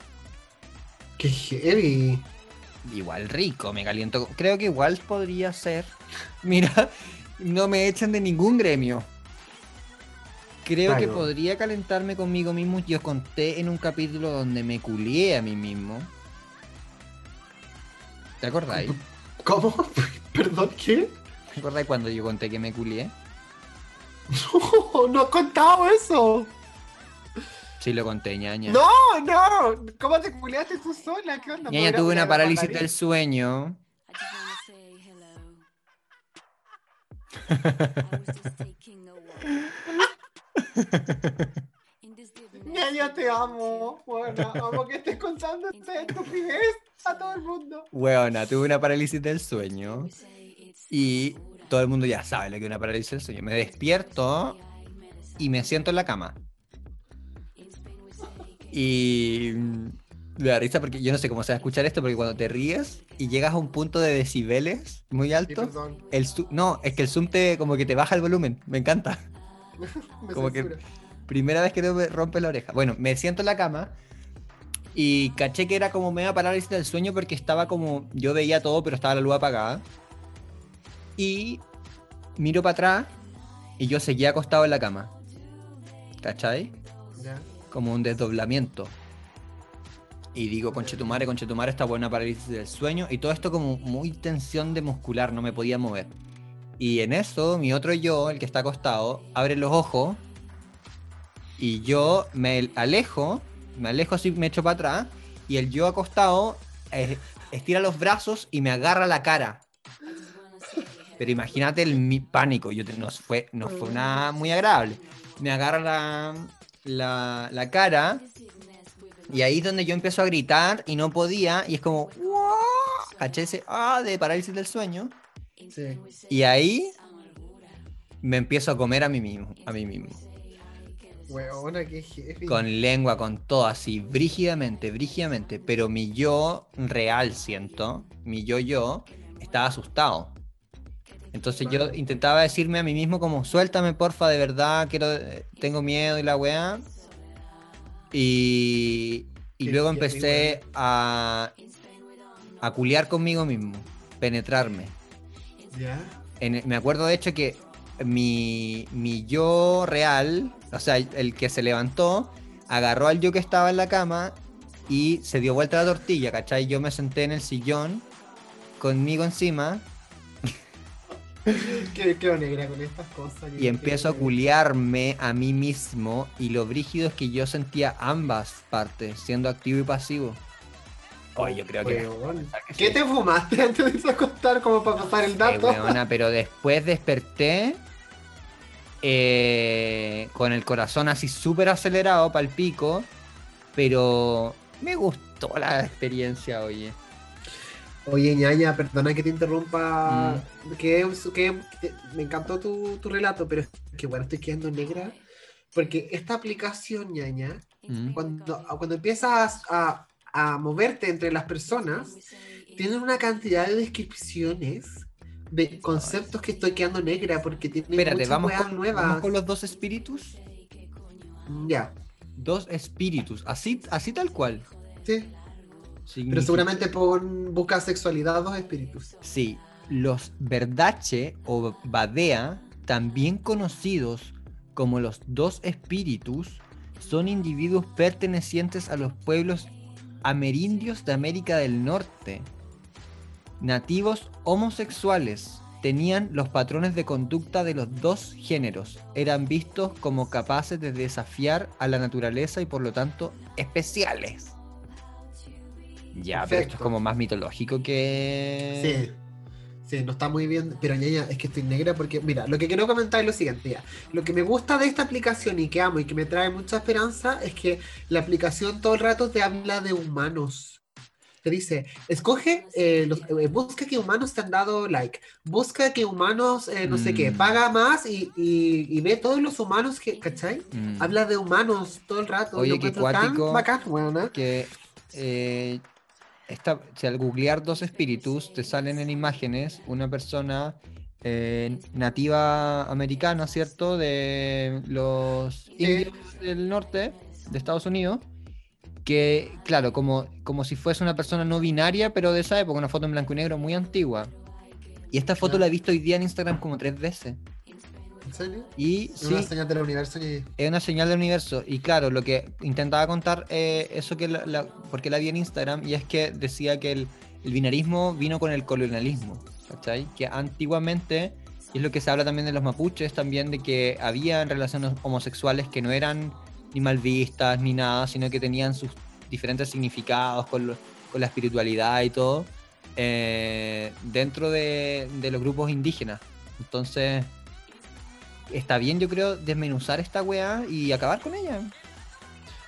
Qué heavy. Igual rico, me caliento. Creo que igual podría ser. [laughs] Mira, no me echan de ningún gremio. Creo que podría calentarme conmigo mismo. Yo conté en un capítulo donde me culié a mí mismo. ¿Te acordáis? ¿Cómo? [laughs] Perdón, ¿qué? ¿Te acordáis cuando yo conté que me culié? [laughs] No, no he contado eso. Sí, lo conté, ñaña. No, no. ¿Cómo te culiaste tú sola? ¿Qué onda? ñaña ¿Podría tuve una parálisis del sueño. [laughs] [laughs] Ñaña, te amo. Bueno, amo que estés contando esta estupidez a todo el mundo. Weona, tuve una parálisis del sueño. Y todo el mundo ya sabe lo que es una parálisis del sueño. Me despierto y me siento en la cama. Y me da risa porque yo no sé cómo se va a escuchar esto, porque cuando te ríes y llegas a un punto de decibeles muy Sí, alto, perdón. el no, es que el zoom te como que te baja el volumen. Me encanta. [laughs] Me Como que-. Primera vez que te rompe la oreja. Bueno, me siento en la cama Y caché que era como media parálisis del sueño porque estaba como. Yo veía todo, pero estaba la luz apagada. Y miro para atrás y yo seguía acostado en la cama. ¿Cachai? Ya. Como un desdoblamiento. Y digo, conchetumare, conchetumare, esta buena parálisis del sueño. Y todo esto como muy tensión de muscular, no me podía mover. Y en eso, mi otro yo, el que está acostado, abre los ojos. Y yo me alejo, me alejo así, me echo para atrás. Y el yo acostado estira los brazos y me agarra la cara. Pero imagínate el mi pánico, yo te- no fue, no fue nada muy agradable. Me agarra la, la, la cara y ahí es donde yo empiezo a gritar y no podía y es como, "Uah", ¿cachai? Ese, ah, de parálisis del sueño. Sí. Y ahí me empiezo a comer a mí mismo, a mí mismo. Weona, qué heavy. Con lengua, con todo así, brígidamente, brígidamente. Pero mi yo real, siento, mi yo yo, estaba asustado. Entonces yo intentaba decirme a mí mismo como, suéltame porfa, de verdad, quiero, tengo miedo y la weá. Y, y luego empecé a, a culiar conmigo mismo, penetrarme. Ya. En- me acuerdo de hecho que mi, mi yo real, o sea, el, el que se levantó, agarró al yo que estaba en la cama y se dio vuelta la tortilla, ¿cachai? Yo me senté en el sillón conmigo encima [laughs] Qué, qué negra con estas cosas. y empiezo a culiarme a mí mismo y lo brígido es que yo sentía ambas partes, siendo activo y pasivo. Oye, yo creo que... Weón. que ¿Qué sí. te fumaste antes de irse a acostar como para pasar el Eh, dato? weona, pero después desperté eh, con el corazón así súper acelerado para el pico, pero me gustó la experiencia, oye. Oye, ñaña, perdona que te interrumpa. Mm. Que, que- que- me encantó tu, tu relato, pero es que bueno, estoy quedando negra. Porque esta aplicación, ñaña, Mm. cuando, cuando empiezas a, a moverte entre las personas, tienen una cantidad de descripciones de conceptos que estoy quedando negra porque tienen Espérate, muchas vamos con, nuevas. vamos con los dos espíritus. Ya, Dos espíritus, así, así tal cual. sí. Pero seguramente pon busca sexualidad dos espíritus. Sí, los Verdache o Badea, también conocidos como los dos espíritus, son individuos pertenecientes a los pueblos amerindios de América del Norte. Nativos homosexuales tenían los patrones de conducta de los dos géneros. Eran vistos como capaces de desafiar a la naturaleza y por lo tanto especiales. Ya, pero esto es Perfecto. como más mitológico que... Sí. Sí, no está muy bien, pero ñaña, es que estoy negra porque, mira, lo que quiero comentar es lo siguiente, ya. Lo que me gusta de esta aplicación y que amo y que me trae mucha esperanza es que la aplicación todo el rato te habla de humanos. Te dice, escoge, eh, los- eh, busca que humanos te han dado like, busca que humanos, eh, no sé qué, Mm. paga más y, y- y ve todos los humanos que, ¿cachai? Mm. Habla de humanos todo el rato. Oye, qué encuentro tan cuático. bacán, weona. que eh, esta- si al googlear dos espíritus te salen en imágenes una persona eh, nativa americana, ¿cierto? De los indios del norte de Estados Unidos. Que, claro, como, como si fuese una persona no binaria, pero de esa época, una foto en blanco y negro muy antigua. Y esta foto la he visto hoy día en Instagram como tres veces. ¿En serio? Y Es sí, una señal del universo y... es una señal del universo. Y claro, lo que intentaba contar, eh, eso que la, la- porque la vi en Instagram, y es que decía que el, el binarismo vino con el colonialismo. ¿Cachai? Que antiguamente, y es lo que se habla también de los mapuches, también de que había relaciones homosexuales que no eran ni mal vistas ni nada, sino que tenían sus diferentes significados con, lo- con la espiritualidad y todo, eh, dentro de, de los grupos indígenas. Entonces, está bien, yo creo, desmenuzar esta weá y acabar con ella.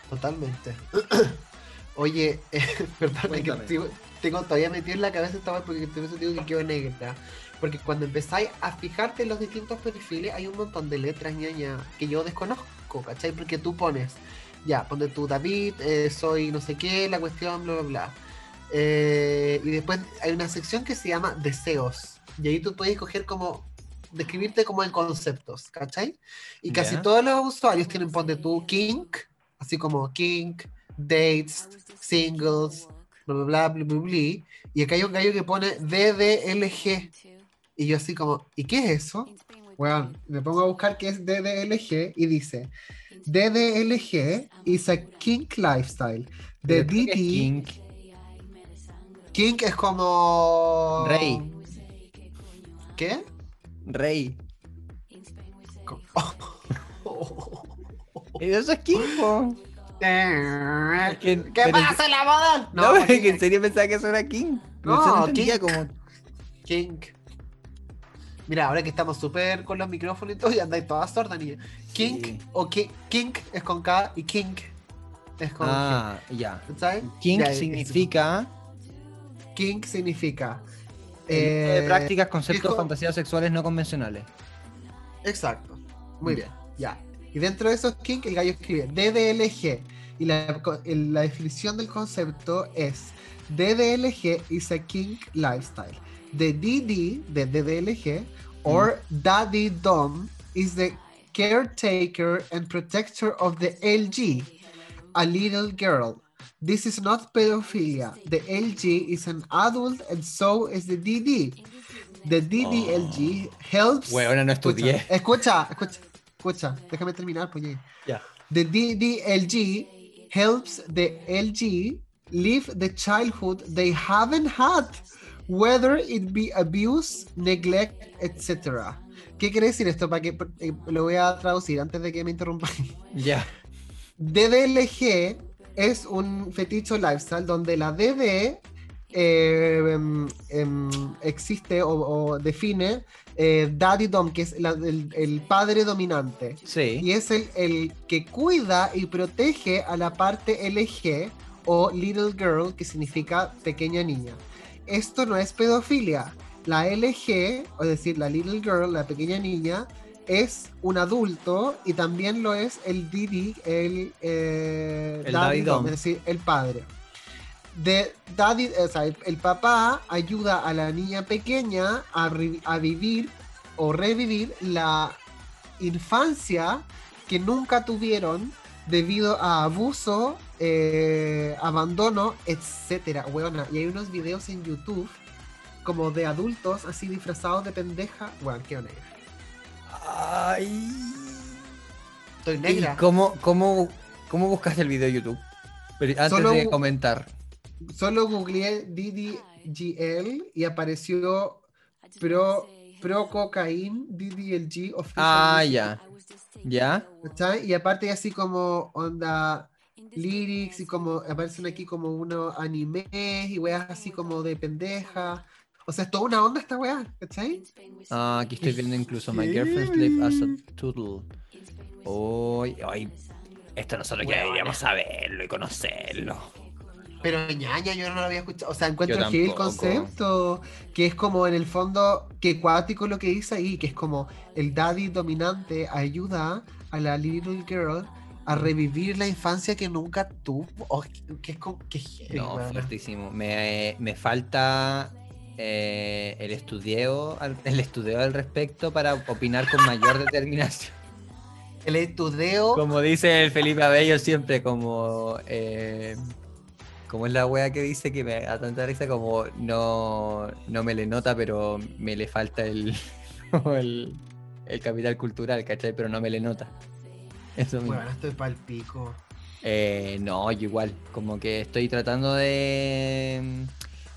Totalmente. [clears throat] Oye, [laughs] eh, perdón, que sigo- tengo todavía metido en la cabeza esta vez porque por eso digo que quedo negra. Porque cuando empezáis a fijarte en los distintos perfiles, hay un montón de letras ñaña que yo desconozco, ¿cachai? Porque tú pones, ya, ponte tú David, eh, soy no sé qué, la cuestión, bla, bla, bla. Eh, y después hay una sección que se llama deseos. Y ahí tú puedes escoger como describirte como en conceptos, ¿cachai? Y casi todos los usuarios tienen, ponte tú, kink, así como kink, dates, singles, bla bla bla, bla, bla, bla, y acá hay un gallo que pone DDLG. Y yo así como, ¿y qué es eso? Bueno, me pongo a buscar qué es DDLG y dice, DDLG is a kink lifestyle. The DD, Kink. kink es como... Rey. ¿Qué? Rey. [laughs] ¿Y eso es Kink, po? ¿Qué pasa la moda? No, porque- que en serio pensaba que eso era King. No, no Kink. como. Kink. Mira, ahora que estamos súper con los micrófonos y todo, y andáis todas sordas, niña. Kink Sí. o ki- Kink es con K y Kink es con Ah, ya. ¿Sabes? Es- significa Kink significa. Eh, eh, prácticas, conceptos, fantasías sexuales no convencionales. Exacto. Muy bien. Ya. Y dentro de esos kink, el gallo escribe DDLG. Y la, la definición del concepto es DDLG is a kink lifestyle. The DD, de DDLG, or Daddy Dom, is the caretaker and protector of the LG, a little girl. This is not pedophilia. The LG is an adult and so is the DD. The DDLG helps. Weona, no estudié. Escucha, escucha, escucha, déjame terminar, puñe. Ya. The DDLG helps the LG live the childhood they haven't had, whether it be abuse, neglect, etc. ¿Qué quiere decir esto? Para que eh, lo voy a traducir antes de que me interrumpan. Ya. DDLG es un feticho lifestyle donde la DD eh, em, em, existe o, o define eh, Daddy Dom, que es la- el, el padre dominante. Sí. Y es el, el que cuida y protege a la parte LG o Little Girl, que significa pequeña niña. Esto no es pedofilia. La LG, es decir, la Little Girl, la pequeña niña, es un adulto y también lo es el Didi, el, eh, El Daddy Dom. es decir, el padre. De daddy, o sea, el, el papá ayuda a la niña pequeña a, a vivir o revivir la infancia que nunca tuvieron debido a abuso, eh, abandono, etcétera. Weona, y hay unos videos en YouTube como de adultos así disfrazados de pendeja. Weón, qué negra. Ay. Estoy ¿Y negra. cómo, cómo, cómo buscaste el video de YouTube? Pero antes Solo de comentar. Solo googleé DDGL y apareció Pro, pro Cocaine DDLG Official Ah, ya. ¿Ya? ¿cachai? Y aparte así como onda lyrics y como aparecen aquí como unos animes y weas así como de pendeja. O sea, es toda una onda esta wea, ¿cachai? Ah, aquí estoy viendo incluso My Girlfriend Live as a Turtle. Uy, ay. Esto nosotros ya deberíamos saberlo y conocerlo. Pero ñaña, yo no lo había escuchado. O sea, encuentro heavy el concepto. Que es como en el fondo, que cuático lo que dice ahí, que es como el daddy dominante ayuda a la little girl a revivir la infancia que nunca tuvo. Oh, que- que. Que No, fuertísimo. Me, me falta eh, el estudio al, [laughs] el estudio al respecto para opinar con mayor determinación. El estudio. Como dice el Felipe Abello siempre, como eh, como es la wea que dice que me da tanta risa como no, no me le nota, pero me le falta el, [laughs] el, el capital cultural, ¿cachai? Pero no me le nota. Eso mismo. Bueno, estoy pa'l pico. Eh, no, igual, como que estoy tratando de...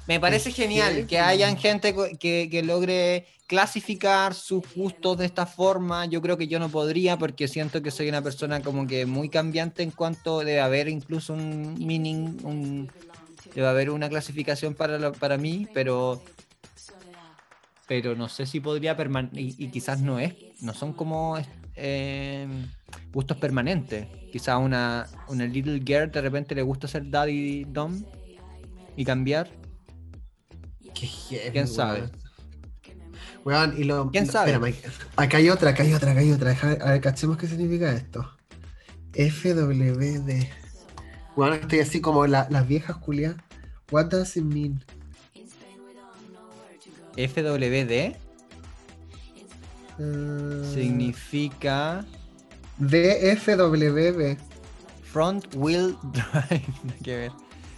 Me parece genial que hayan gente que, que logre clasificar sus gustos de esta forma. Yo creo que yo no podría porque siento que soy una persona como que muy cambiante en cuanto debe haber incluso un meaning, un, debe haber una clasificación para, lo- para mí, pero pero no sé si podría permanecer y, y quizás no es, no son como eh, gustos permanentes. Quizás una, una little girl de repente le gusta ser daddy dom y cambiar. Qué heavy, ¿Quién sabe? Weón, y lo. ¿Quién sabe? espérame, acá hay otra, acá hay otra, acá hay otra. Deja- a ver, cachemos qué significa esto. FWD. Weón, estoy así como la- las viejas culias. What does it mean? FWD Uh, significa DFWB. Front Wheel Drive. [laughs] que ver.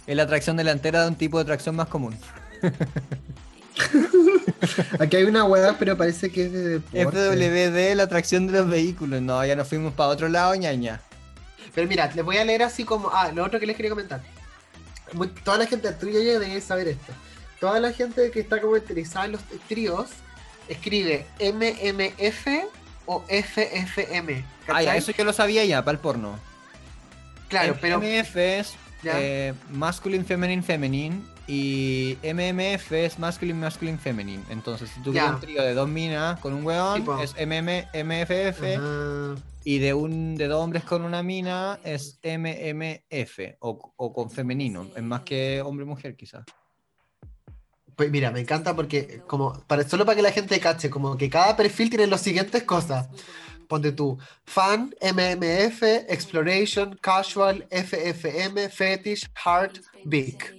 Es la tracción delantera de un tipo de tracción más común. [laughs] Aquí hay una weá, pero parece que es de deporte. FWD, la tracción de los vehículos. No, ya nos fuimos para otro lado, ñaña. Pero mira, les voy a leer así como. Ah, lo otro que les quería comentar. Muy- toda la gente, tú ya debes saber esto. Toda la gente que está como interesada en los tríos escribe MMF o FFM. Ah, ya, eso yo lo sabía ya, para el porno. Claro, pero. MF es Ya. eh, Masculine, Feminine, Feminine. Y MMF es Masculine, Masculine, Feminine. Entonces, si tú quieres un trío de dos minas con un weón, Tipo. es MM, MFF. Ajá. Y de un de dos hombres con una mina es MMF. O, o con femenino. Es más que hombre y mujer, quizás. Pues mira, me encanta porque, como, para, solo para que la gente cache, como que cada perfil tiene las siguientes cosas. Ponte tú, fan, MMF, exploration, casual, FFM, fetish, heart, big.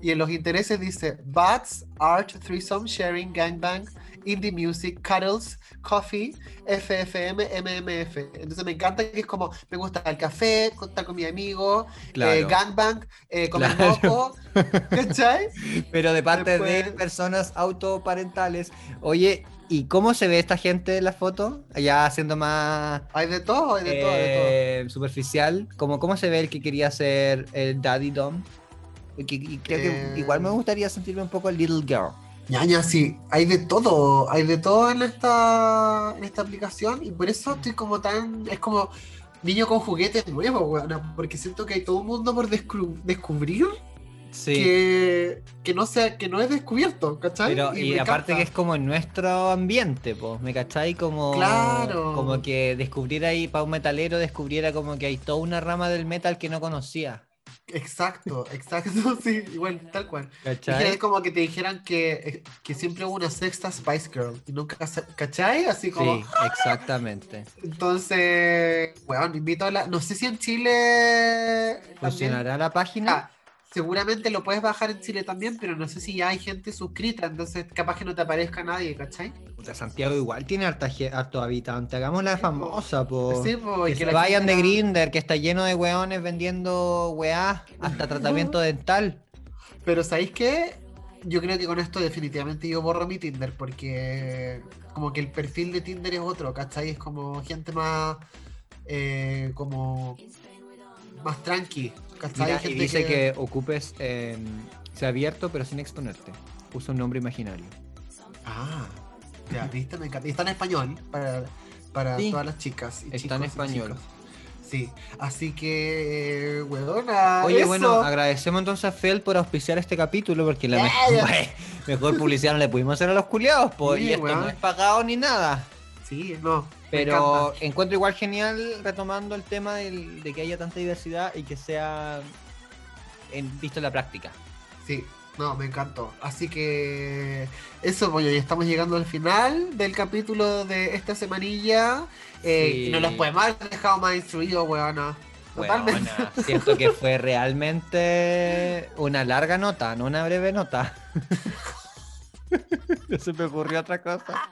Y en los intereses dice Bats, Art, Threesome, Sharing, Gangbang, Indie Music, Cuddles, Coffee, FFM, MMF. Entonces me encanta que es como, me gusta el café, estar con mi amigo, Claro. eh, Gangbang, eh, comer Claro. ¿cachai? [laughs] Pero de parte de Después- personas autoparentales. Oye, ¿y cómo se ve esta gente en la foto? Ya siendo más Hay de todo, hay de todo, hay de todo. eh, superficial. ¿Cómo, ¿Cómo se ve el que quería ser el Daddy Dom? Y, creo Eh. que igual me gustaría sentirme un poco Little Girl. Ñaña, sí, hay de todo, hay de todo en esta, en esta aplicación y por eso estoy como tan, es como niño con juguetes nuevos, weona, porque siento que hay todo un mundo por descubrir Sí. que, que no sea, que no es descubierto, ¿cachai? Pero, y, aparte que es como en nuestro ambiente, pues, ¿me cachai? Como, Claro. como que descubriera ahí, para un metalero, descubriera como que hay toda una rama del metal que no conocía. Exacto, exacto, [laughs] sí, igual, tal cual. ¿Cachai? Es como que te dijeran que, que siempre hubo una sexta Spice Girl y nunca, ¿cachai? Así como... Sí, exactamente. Entonces, bueno, invito a la... No sé si en Chile... también- ¿Funcionará la página? Ah, seguramente lo puedes bajar en Chile también, pero no sé si ya hay gente suscrita, entonces capaz que no te aparezca nadie, ¿cachai? Puta, Santiago igual tiene harta, harto habitante. Hagámosla famosa, po. Sí, po, que se vayan de Grinder, que está lleno de weones vendiendo weá, hasta [laughs] tratamiento dental. Pero ¿sabéis qué? Yo creo que con esto definitivamente yo borro mi Tinder, porque como que el perfil de Tinder es otro, ¿cachai? Es como gente más... eh, como... Más tranqui. Mira, y dice que, ocupes eh, sea abierto pero sin exponerte. Usa un nombre imaginario. Ah, ya, viste, me encanta. Y está en español para, para Sí, todas las chicas. y está en y español. Sí, así que, weona. Oye, eso. bueno, agradecemos entonces a Fel por auspiciar este capítulo porque la Ya, me- ya. Bueno, [laughs] mejor publicidad no le pudimos hacer a los culiados, pues, Sí, y esto weón. no es pagado ni nada. Sí, no. Pero encuentro igual genial retomando el tema del- de que haya tanta diversidad y que sea en- visto en la práctica. Sí, no, me encantó. Así que, eso, pues, ya estamos llegando al final del capítulo de esta semanilla. Eh, Sí. y no los podemos haber dejado más instruidos, weona. Totalmente. Weona, siento que fue realmente una larga nota, no una breve nota. [laughs] no se me ocurrió otra cosa.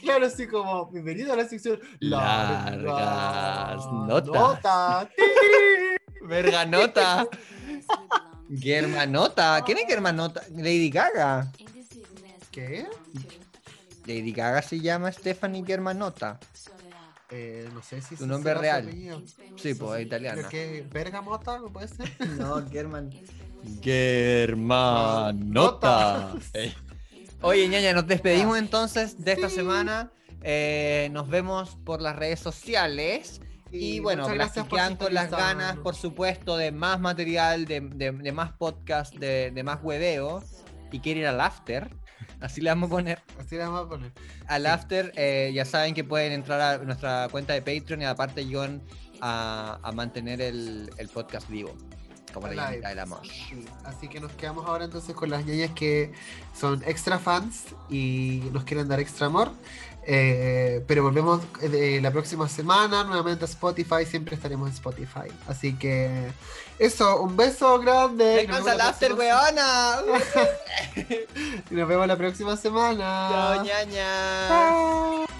Claro, así como, bienvenido a la sección Largas notas. Nota. Verga nota. [laughs] Germanota. ¿Quién es Germanota? Lady Gaga. ¿Qué? Lady Gaga se llama Stephanie Germanota. Eh, no sé si Tu ese nombre su real. apellido. Sí, pues italiana. Que Bergamota, ¿no puede ser? No, German. Germanota. [laughs] Oye, ñaña, nos despedimos entonces de esta Sí. semana. Eh, nos vemos por las redes sociales. Y, Y bueno, gracias quedan con las ganas, por supuesto, de más material, de, de- de más podcast, de, de más hueveo. Y quiere ir al after. [laughs] Así le vamos a poner. Así la vamos a poner. Al Sí. after, eh, ya saben que pueden entrar a nuestra cuenta de Patreon y aparte John a, a mantener el, el podcast vivo. Como la amor. Sí, Así que nos quedamos ahora entonces con las ñañas que son extra fans y nos quieren dar extra amor. Eh, pero volvemos eh, la próxima semana nuevamente a Spotify. Siempre estaremos en Spotify. Así que eso, un beso grande. nos ¡Vengan vemos la after, weona! [laughs] y nos vemos la próxima semana. ¡Chao, ñaña! Chao.